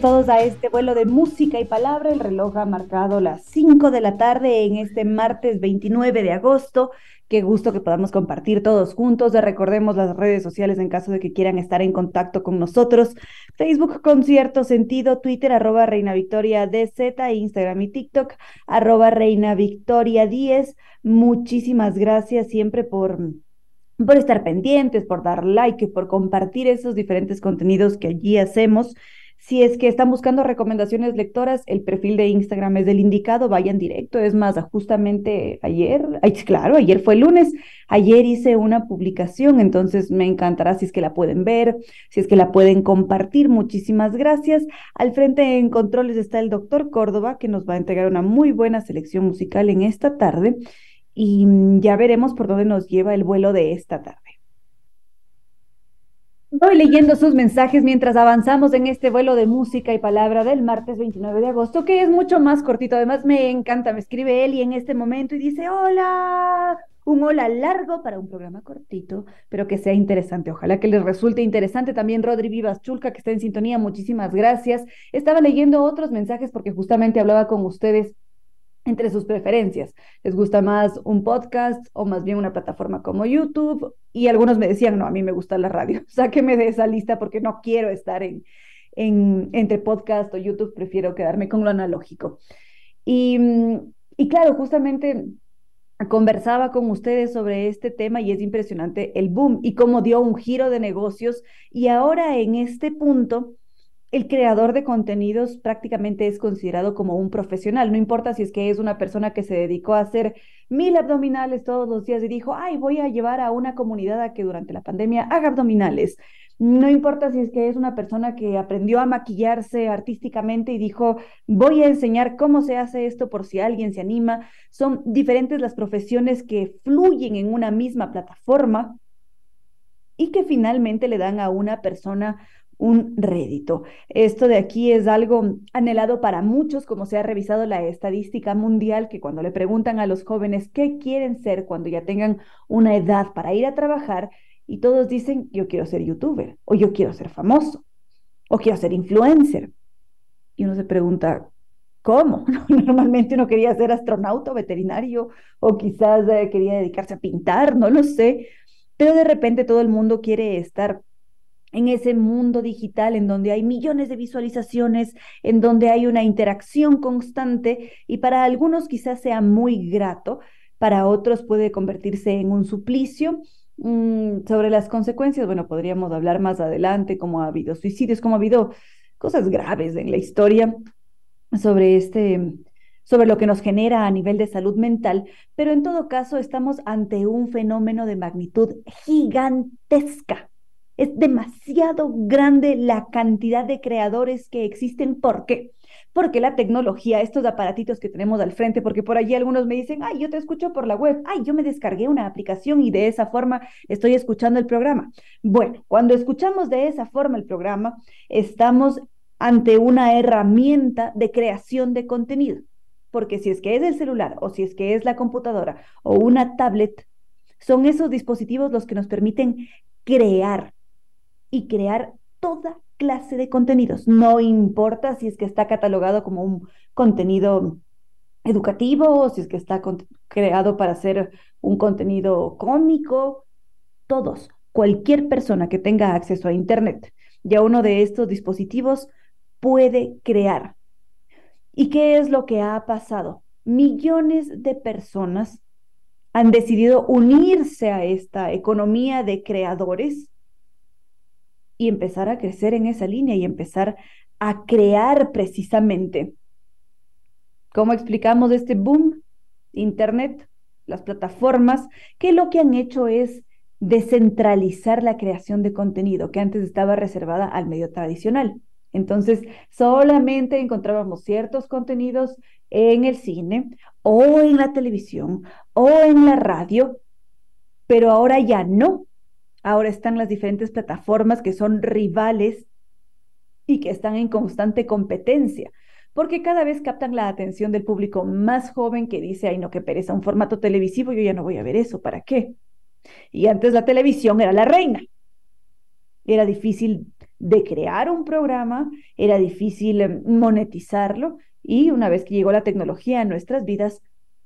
Todos a este vuelo de música y palabra. El reloj ha marcado las 5 de la tarde en este martes 29 de agosto. Qué gusto que podamos compartir todos juntos. Recordemos las redes sociales en caso de que quieran estar en contacto con nosotros. Facebook con cierto sentido, Twitter arroba Reina Victoria DZ, Instagram y TikTok arroba Reina Victoria 10. Muchísimas gracias siempre por por estar pendientes, por dar like, por compartir esos diferentes contenidos que allí hacemos. Si es que están buscando recomendaciones lectoras, el perfil de Instagram es del indicado, vayan directo. Es más, justamente ayer, claro, ayer fue el lunes, ayer hice una publicación, entonces me encantará si es que la pueden ver, si es que la pueden compartir. Muchísimas gracias. Al frente en controles está el doctor Córdoba, que nos va a entregar una muy buena selección musical en esta tarde y ya veremos por dónde nos lleva el vuelo de esta tarde. Voy leyendo sus mensajes mientras avanzamos en este vuelo de música y palabra del martes 29 de agosto, que es mucho más cortito. Además, me encanta, me escribe Eli en este momento y dice, hola, un hola largo para un programa cortito, pero que sea interesante. Ojalá que les resulte interesante también Rodri Vivas Chulca, que está en sintonía. Muchísimas gracias. Estaba leyendo otros mensajes porque justamente hablaba con ustedes entre sus preferencias. ¿Les gusta más un podcast o más bien una plataforma como YouTube? Y algunos me decían, no, a mí me gusta la radio. Sáqueme de esa lista porque no quiero estar en, en, entre podcast o YouTube, prefiero quedarme con lo analógico. Y, y claro, justamente conversaba con ustedes sobre este tema y es impresionante el boom y cómo dio un giro de negocios. Y ahora en este punto el creador de contenidos prácticamente es considerado como un profesional, no importa si es que es una persona que se dedicó a hacer mil abdominales todos los días y dijo, ay, voy a llevar a una comunidad a que durante la pandemia haga abdominales. No importa si es que es una persona que aprendió a maquillarse artísticamente y dijo, voy a enseñar cómo se hace esto por si alguien se anima. Son diferentes las profesiones que fluyen en una misma plataforma y que finalmente le dan a una persona un rédito. Esto de aquí es algo anhelado para muchos, como se ha revisado la estadística mundial, que cuando le preguntan a los jóvenes qué quieren ser cuando ya tengan una edad para ir a trabajar, y todos dicen, yo quiero ser youtuber, o yo quiero ser famoso, o quiero ser influencer. Y uno se pregunta, ¿cómo? Normalmente uno quería ser astronauta o veterinario, o quizás eh, quería dedicarse a pintar, no lo sé, pero de repente todo el mundo quiere estar en ese mundo digital en donde hay millones de visualizaciones, en donde hay una interacción constante y para algunos quizás sea muy grato, para otros puede convertirse en un suplicio. Mm, sobre las consecuencias, bueno, podríamos hablar más adelante, cómo ha habido suicidios, cómo ha habido cosas graves en la historia sobre este, sobre lo que nos genera a nivel de salud mental, pero en todo caso estamos ante un fenómeno de magnitud gigantesca es demasiado grande la cantidad de creadores que existen. ¿Por qué? Porque la tecnología, estos aparatitos que tenemos al frente, porque por allí algunos me dicen, ay, yo te escucho por la web, ay, yo me descargué una aplicación y de esa forma estoy escuchando el programa. Bueno, cuando escuchamos de esa forma el programa, estamos ante una herramienta de creación de contenido. Porque si es que es el celular o si es que es la computadora o una tablet, son esos dispositivos los que nos permiten crear y crear toda clase de contenidos. No importa si es que está catalogado como un contenido educativo, si es que está creado para ser un contenido cómico, todos, cualquier persona que tenga acceso a Internet ya uno de estos dispositivos puede crear. ¿Y qué es lo que ha pasado? Millones de personas han decidido unirse a esta economía de creadores y empezar a crecer en esa línea y empezar a crear precisamente. ¿Cómo explicamos este boom? Internet, las plataformas, que lo que han hecho es descentralizar la creación de contenido que antes estaba reservada al medio tradicional. Entonces, solamente encontrábamos ciertos contenidos en el cine o en la televisión o en la radio, pero ahora ya no. Ahora están las diferentes plataformas que son rivales y que están en constante competencia, porque cada vez captan la atención del público más joven que dice, ay no, qué pereza, un formato televisivo, yo ya no voy a ver eso, ¿para qué? Y antes la televisión era la reina. Era difícil de crear un programa, era difícil em, monetizarlo y una vez que llegó la tecnología a nuestras vidas,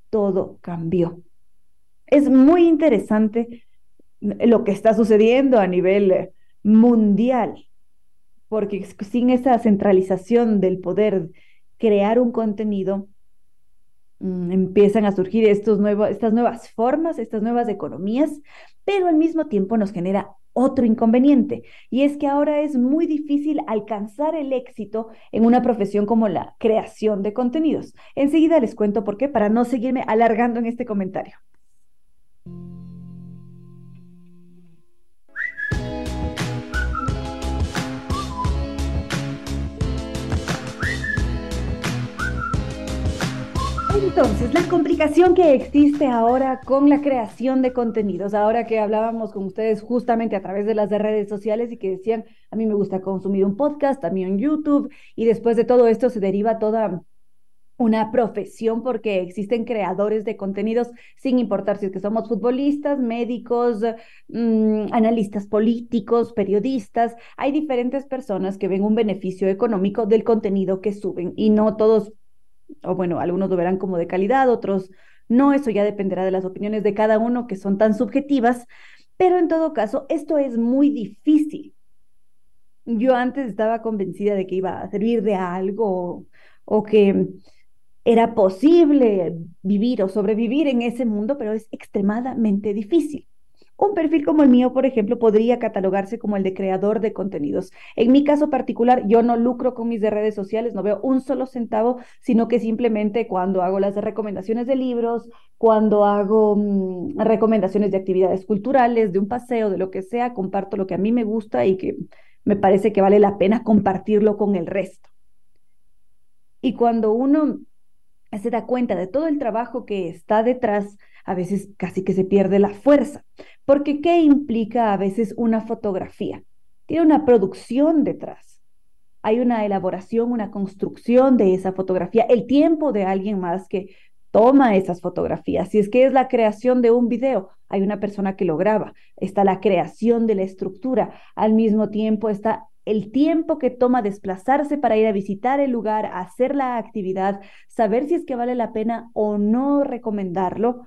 todo cambió. Es muy interesante lo que está sucediendo a nivel eh, mundial, porque sin esa centralización del poder crear un contenido, mm, empiezan a surgir estos estas nuevas formas, estas nuevas economías, pero al mismo tiempo nos genera otro inconveniente, y es que ahora es muy difícil alcanzar el éxito en una profesión como la creación de contenidos. Enseguida les cuento por qué, para no seguirme alargando en este comentario. Entonces, la complicación que existe ahora con la creación de contenidos, ahora que hablábamos con ustedes justamente a través de las redes sociales y que decían, a mí me gusta consumir un podcast, también en YouTube, y después de todo esto se deriva toda una profesión porque existen creadores de contenidos sin importar si es que somos futbolistas, médicos, mm, analistas políticos, periodistas. Hay diferentes personas que ven un beneficio económico del contenido que suben y no todos o bueno, algunos lo verán como de calidad, otros no, eso ya dependerá de las opiniones de cada uno que son tan subjetivas, pero en todo caso, esto es muy difícil. Yo antes estaba convencida de que iba a servir de algo o que era posible vivir o sobrevivir en ese mundo, pero es extremadamente difícil. Un perfil como el mío, por ejemplo, podría catalogarse como el de creador de contenidos. En mi caso particular, yo no lucro con mis redes sociales, no veo un solo centavo, sino que simplemente cuando hago las recomendaciones de libros, cuando hago mm, recomendaciones de actividades culturales, de un paseo, de lo que sea, comparto lo que a mí me gusta y que me parece que vale la pena compartirlo con el resto. Y cuando uno se da cuenta de todo el trabajo que está detrás, a veces casi que se pierde la fuerza. Porque ¿qué implica a veces una fotografía? Tiene una producción detrás. Hay una elaboración, una construcción de esa fotografía, el tiempo de alguien más que toma esas fotografías. Si es que es la creación de un video, hay una persona que lo graba. Está la creación de la estructura. Al mismo tiempo está el tiempo que toma desplazarse para ir a visitar el lugar, hacer la actividad, saber si es que vale la pena o no recomendarlo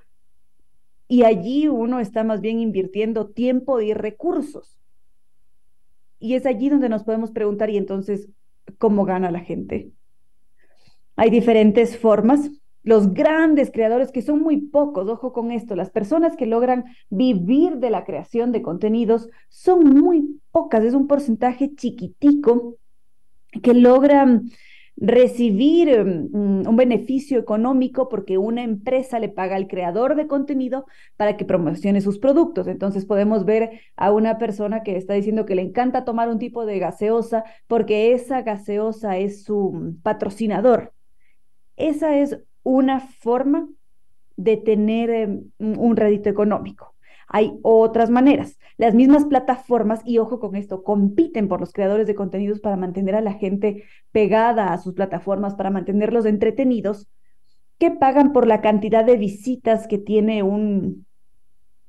y allí uno está más bien invirtiendo tiempo y recursos. Y es allí donde nos podemos preguntar, y entonces, ¿cómo gana la gente? Hay diferentes formas. Los grandes creadores, que son muy pocos, ojo con esto, las personas que logran vivir de la creación de contenidos son muy pocas, es un porcentaje chiquitico que logran recibir mm, un beneficio económico porque una empresa le paga al creador de contenido para que promocione sus productos. Entonces podemos ver a una persona que está diciendo que le encanta tomar un tipo de gaseosa porque esa gaseosa es su mm, patrocinador. Esa es una forma de tener em, un rédito económico. Hay otras maneras. Las mismas plataformas, y ojo con esto, compiten por los creadores de contenidos para mantener a la gente pegada a sus plataformas, para mantenerlos entretenidos, que pagan por la cantidad de visitas que tiene un,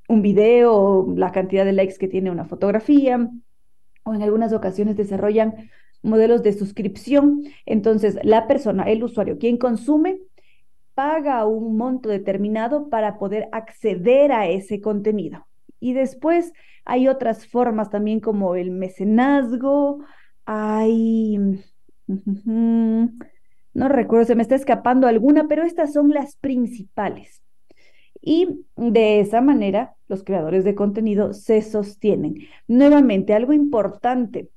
un video, la cantidad de likes que tiene una fotografía, o en algunas ocasiones desarrollan modelos de suscripción. Entonces, la persona, el usuario, quien consume, paga un monto determinado para poder acceder a ese contenido. Y después hay otras formas también como el mecenazgo, hay... No recuerdo, se me está escapando alguna, pero estas son las principales. Y de esa manera los creadores de contenido se sostienen. Nuevamente, algo importante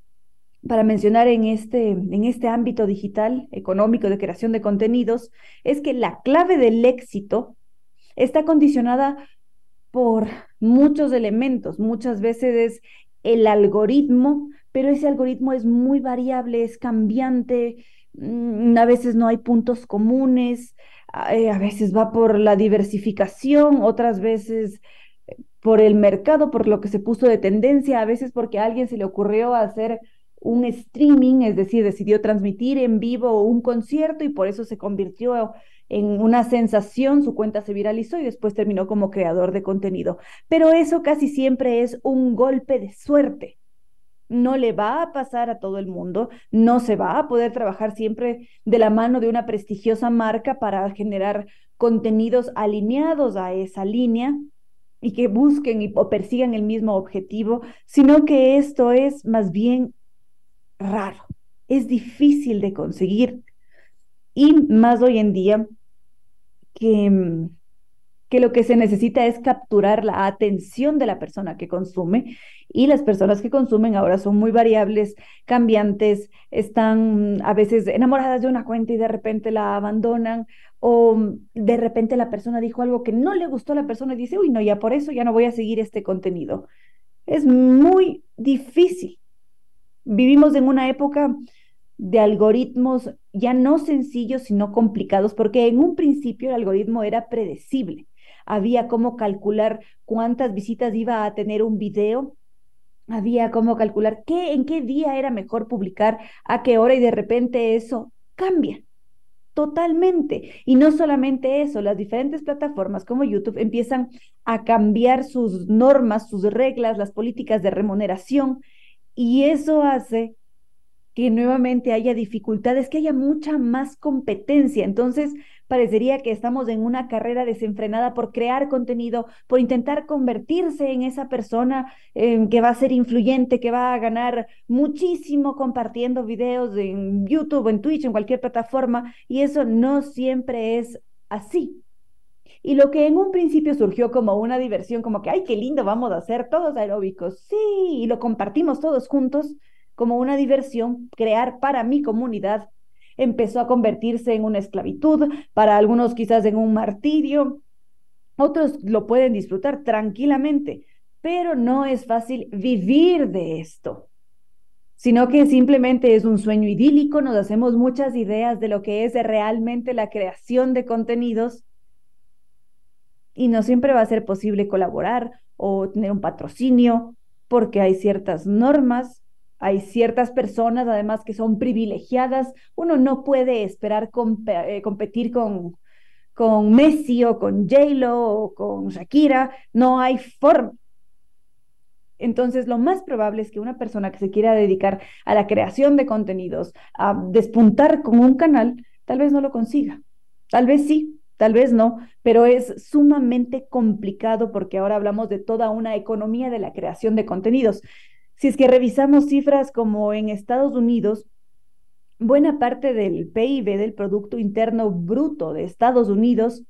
para mencionar en este, en este ámbito digital, económico, de creación de contenidos, es que la clave del éxito está condicionada por muchos elementos. Muchas veces es el algoritmo, pero ese algoritmo es muy variable, es cambiante, mm, a veces no hay puntos comunes, eh, a veces va por la diversificación, otras veces eh, por el mercado, por lo que se puso de tendencia, a veces porque a alguien se le ocurrió hacer un streaming, es decir, decidió transmitir en vivo un concierto y por eso se convirtió en una sensación, su cuenta se viralizó y después terminó como creador de contenido. Pero eso casi siempre es un golpe de suerte. No le va a pasar a todo el mundo, no se va a poder trabajar siempre de la mano de una prestigiosa marca para generar contenidos alineados a esa línea y que busquen y, o persigan el mismo objetivo, sino que esto es más bien raro, es difícil de conseguir. Y más hoy en día que, mm, que lo que se necesita es capturar la atención de la persona que consume y las personas que consumen ahora son muy variables, cambiantes, están a veces enamoradas de una cuenta y de repente la abandonan o mm, de repente la persona dijo algo que no le gustó a la persona y dice, uy, no, ya por eso ya no voy a seguir este contenido. Es muy difícil. Vivimos en una época de algoritmos ya no sencillos, sino complicados, porque en un principio el algoritmo era predecible. Había cómo calcular cuántas visitas iba a tener un video, había cómo calcular qué, en qué día era mejor publicar, a qué hora, y de repente eso cambia totalmente. Y no solamente eso, las diferentes plataformas como YouTube empiezan a cambiar sus normas, sus reglas, las políticas de remuneración, y eso hace que nuevamente haya dificultades, que haya mucha más competencia. Entonces, parecería que estamos en una carrera desenfrenada por crear contenido, por intentar convertirse en esa persona eh, que va a ser influyente, que va a ganar muchísimo compartiendo videos en YouTube, en Twitch, en cualquier plataforma, y eso no siempre es así. Y lo que en un principio surgió como una diversión, como que, ay, qué lindo, vamos a hacer todos aeróbicos, sí, y lo compartimos todos juntos, como una diversión, crear para mi comunidad, empezó a convertirse en una esclavitud, para algunos quizás en un martirio, otros lo pueden disfrutar tranquilamente, pero no es fácil vivir de esto, sino que simplemente es un sueño idílico, nos hacemos muchas ideas de lo que es realmente la creación de contenidos y no siempre va a ser posible colaborar o tener un patrocinio porque hay ciertas normas hay ciertas personas, además, que son privilegiadas. Uno no puede esperar eh, competir con, con Messi o con J-Lo o con Shakira. No hay forma. Entonces, lo más probable es que una persona que se quiera dedicar a la creación de contenidos, a despuntar con un canal, tal vez no lo consiga. Tal vez sí, tal vez no, pero es sumamente complicado porque ahora hablamos de toda una economía de la creación de contenidos. Si es que revisamos cifras como en Estados Unidos, buena parte del PIB, del Producto Interno Bruto de Estados Unidos,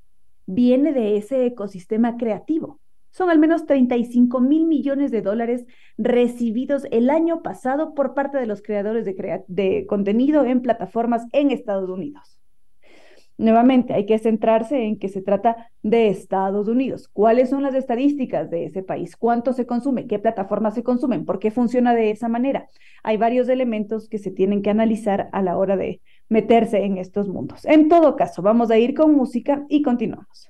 viene de ese ecosistema creativo. Son al menos 35 mil millones de dólares recibidos el año pasado por parte de los creadores de, de contenido en plataformas en Estados Unidos. Nuevamente, hay que centrarse en que se trata de Estados Unidos. ¿Cuáles son las estadísticas de ese país? ¿Cuánto se consume? ¿Qué plataformas se consumen? ¿Por qué funciona de esa manera? Hay varios elementos que se tienen que analizar a la hora de meterse en estos mundos. En todo caso, vamos a ir con música y continuamos.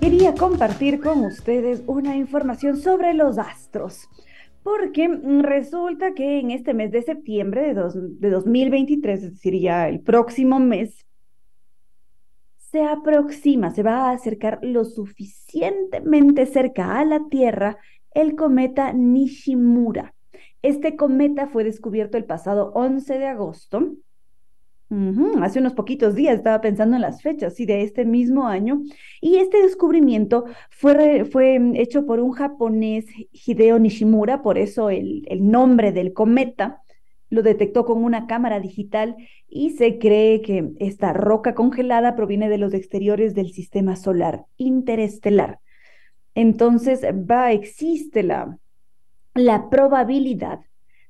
Quería compartir con ustedes una información sobre los astros porque mm, resulta que en este mes de septiembre de, de 2023, es decir, ya el próximo mes, se aproxima, se va a acercar lo suficientemente cerca a la Tierra el cometa Nishimura. Este cometa fue descubierto el pasado 11 de agosto Hace unos poquitos días estaba pensando en las fechas, sí, de este mismo año. Y este descubrimiento fue, fue mm, hecho por un japonés, Hideo Nishimura, por eso el, el nombre del cometa lo detectó con una cámara digital y se cree que esta roca congelada proviene de los exteriores del sistema solar interestelar. Entonces, va, existe la, la probabilidad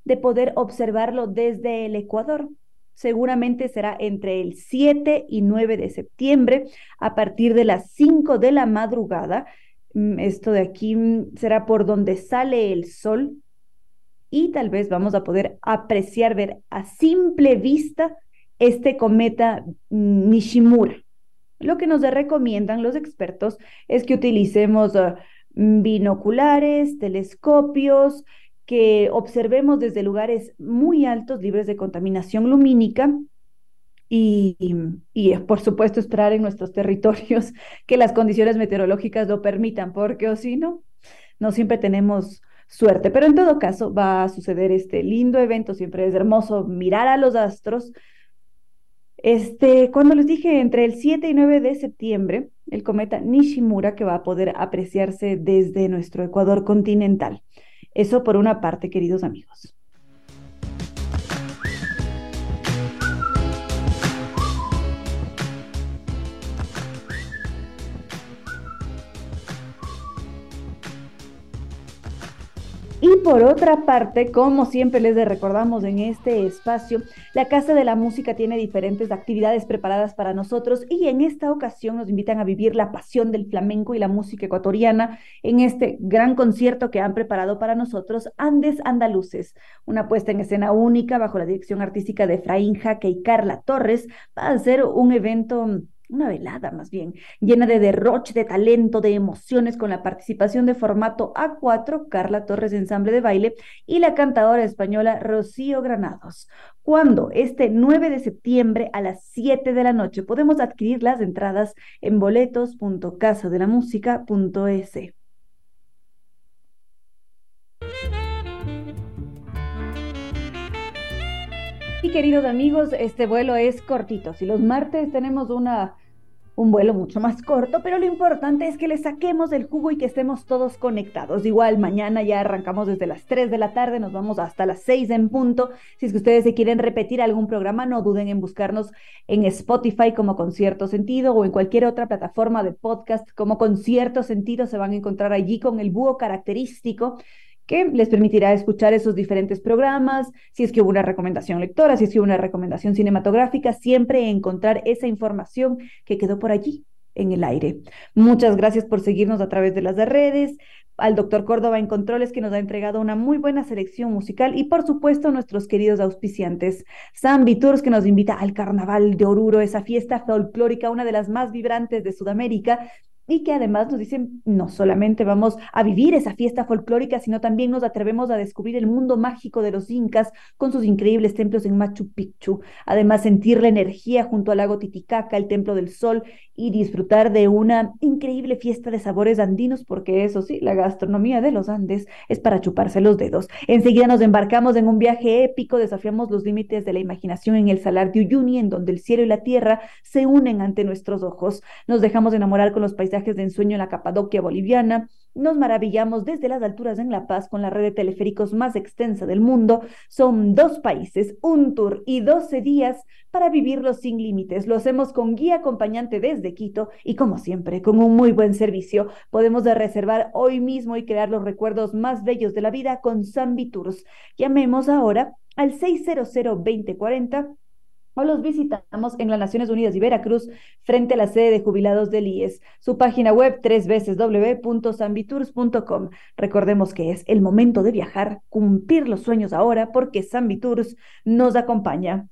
de poder observarlo desde el Ecuador seguramente será entre el 7 y 9 de septiembre a partir de las 5 de la madrugada. Mm, esto de aquí mm, será por donde sale el sol y tal vez vamos a poder apreciar, ver a simple vista este cometa mm, Nishimura. Lo que nos recomiendan los expertos es que utilicemos uh, binoculares, telescopios, que observemos desde lugares muy altos, libres de contaminación lumínica, y, y, por supuesto esperar en nuestros territorios que las condiciones meteorológicas lo permitan, porque o si no, no siempre tenemos suerte. Pero en todo caso va a suceder este lindo evento, siempre es hermoso mirar a los astros. Este, cuando les dije entre el 7 y 9 de septiembre, el cometa Nishimura que va a poder apreciarse desde nuestro Ecuador continental. Eso por una parte, queridos amigos. Y por otra parte, como siempre les recordamos en este espacio, la Casa de la Música tiene diferentes actividades preparadas para nosotros y en esta ocasión nos invitan a vivir la pasión del flamenco y la música ecuatoriana en este gran concierto que han preparado para nosotros Andes Andaluces, una puesta en escena única bajo la dirección artística de Efraín Jaque y Carla Torres. Va a ser un evento una velada más bien, llena de derroche de talento, de emociones, con la participación de formato A4, Carla Torres Ensamble de Baile, y la cantadora española Rocío Granados. Cuando este 9 de septiembre a las 7 de la noche podemos adquirir las entradas en boletos.casadelamusica.es. Y queridos amigos, este vuelo es cortito. Si los martes tenemos una un vuelo mucho más corto, pero lo importante es que le saquemos el jugo y que estemos todos conectados. Igual mañana ya arrancamos desde las 3 de la tarde, nos vamos hasta las 6 en punto. Si es que ustedes se quieren repetir algún programa, no duden en buscarnos en Spotify como Concierto Sentido o en cualquier otra plataforma de podcast como Concierto Sentido. Se van a encontrar allí con el búho característico que les permitirá escuchar esos diferentes programas, si es que hubo una recomendación lectora, si es que hubo una recomendación cinematográfica, siempre encontrar esa información que quedó por allí en el aire. Muchas gracias por seguirnos a través de las redes, al doctor Córdoba en Controles que nos ha entregado una muy buena selección musical y por supuesto nuestros queridos auspiciantes, San Tours que nos invita al Carnaval de Oruro, esa fiesta folclórica, una de las más vibrantes de Sudamérica, y que además nos dicen, no solamente vamos a vivir esa fiesta folclórica, sino también nos atrevemos a descubrir el mundo mágico de los incas con sus increíbles templos en Machu Picchu, además sentir la energía junto al lago Titicaca, el Templo del Sol y disfrutar de una increíble fiesta de sabores andinos, porque eso sí, la gastronomía de los Andes es para chuparse los dedos. Enseguida nos embarcamos en un viaje épico, desafiamos los límites de la imaginación en el Salar de Uyuni, en donde el cielo y la tierra se unen ante nuestros ojos. Nos dejamos enamorar con los paisajes de ensueño en la Capadoquia boliviana, nos maravillamos desde las alturas en La Paz con la red de teleféricos más extensa del mundo. Son dos países, un tour y 12 días para vivirlo sin límites. Lo hacemos con guía acompañante desde Quito y como siempre, con un muy buen servicio. Podemos reservar hoy mismo y crear los recuerdos más bellos de la vida con Zambi Tours. Llamemos ahora al 600 2040 los visitamos en las Naciones Unidas y Veracruz frente a la sede de jubilados del IES. Su página web tres veces www.sambitours.com. Recordemos que es el momento de viajar, cumplir los sueños ahora porque Sambitours nos acompaña.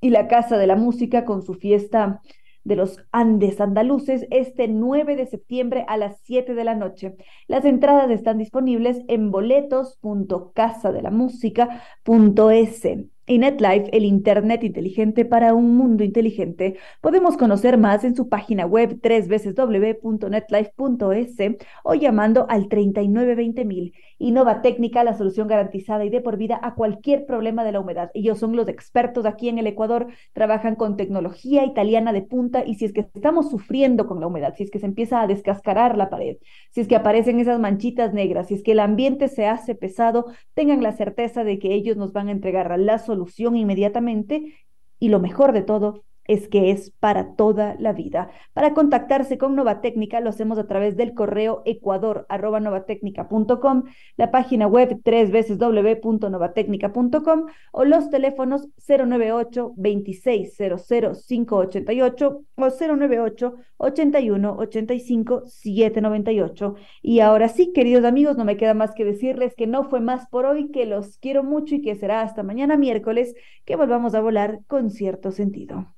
Y la Casa de la Música con su fiesta de los Andes andaluces este 9 de septiembre a las 7 de la noche. Las entradas están disponibles en boletos.casadelamusica.es y NetLife, el Internet inteligente para un mundo inteligente. Podemos conocer más en su página web www.netlife.es o llamando al 3920.000. Innova Técnica, la solución garantizada y de por vida a cualquier problema de la humedad. Ellos son los expertos aquí en el Ecuador, trabajan con tecnología italiana de punta y si es que estamos sufriendo con la humedad, si es que se empieza a descascarar la pared, si es que aparecen esas manchitas negras, si es que el ambiente se hace pesado, tengan la certeza de que ellos nos van a entregar la solución inmediatamente y lo mejor de todo, es que es para toda la vida. Para contactarse con Nova Técnica lo hacemos a través del correo ecuador@novatecnica.com, la página web tres veces www.novatecnica.com o los teléfonos 098 2600 588 o 098 81 85 798. Y ahora sí, queridos amigos, no me queda más que decirles que no fue más por hoy, que los quiero mucho y que será hasta mañana miércoles que volvamos a volar con cierto sentido.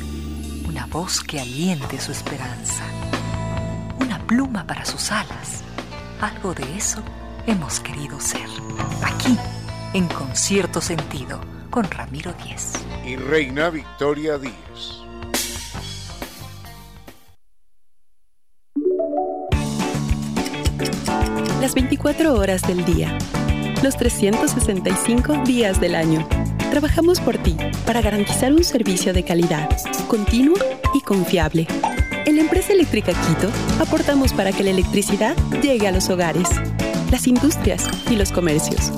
una voz que aliente su esperanza, una pluma para sus alas. Algo de eso hemos querido ser. Aquí, en Concierto Sentido, con Ramiro Díez. Y Reina Victoria Díez. Las 24 horas del día. Los 365 días del año. Trabajamos por ti para garantizar un servicio de calidad, continuo y confiable. En la empresa eléctrica Quito aportamos para que la electricidad llegue a los hogares, las industrias y los comercios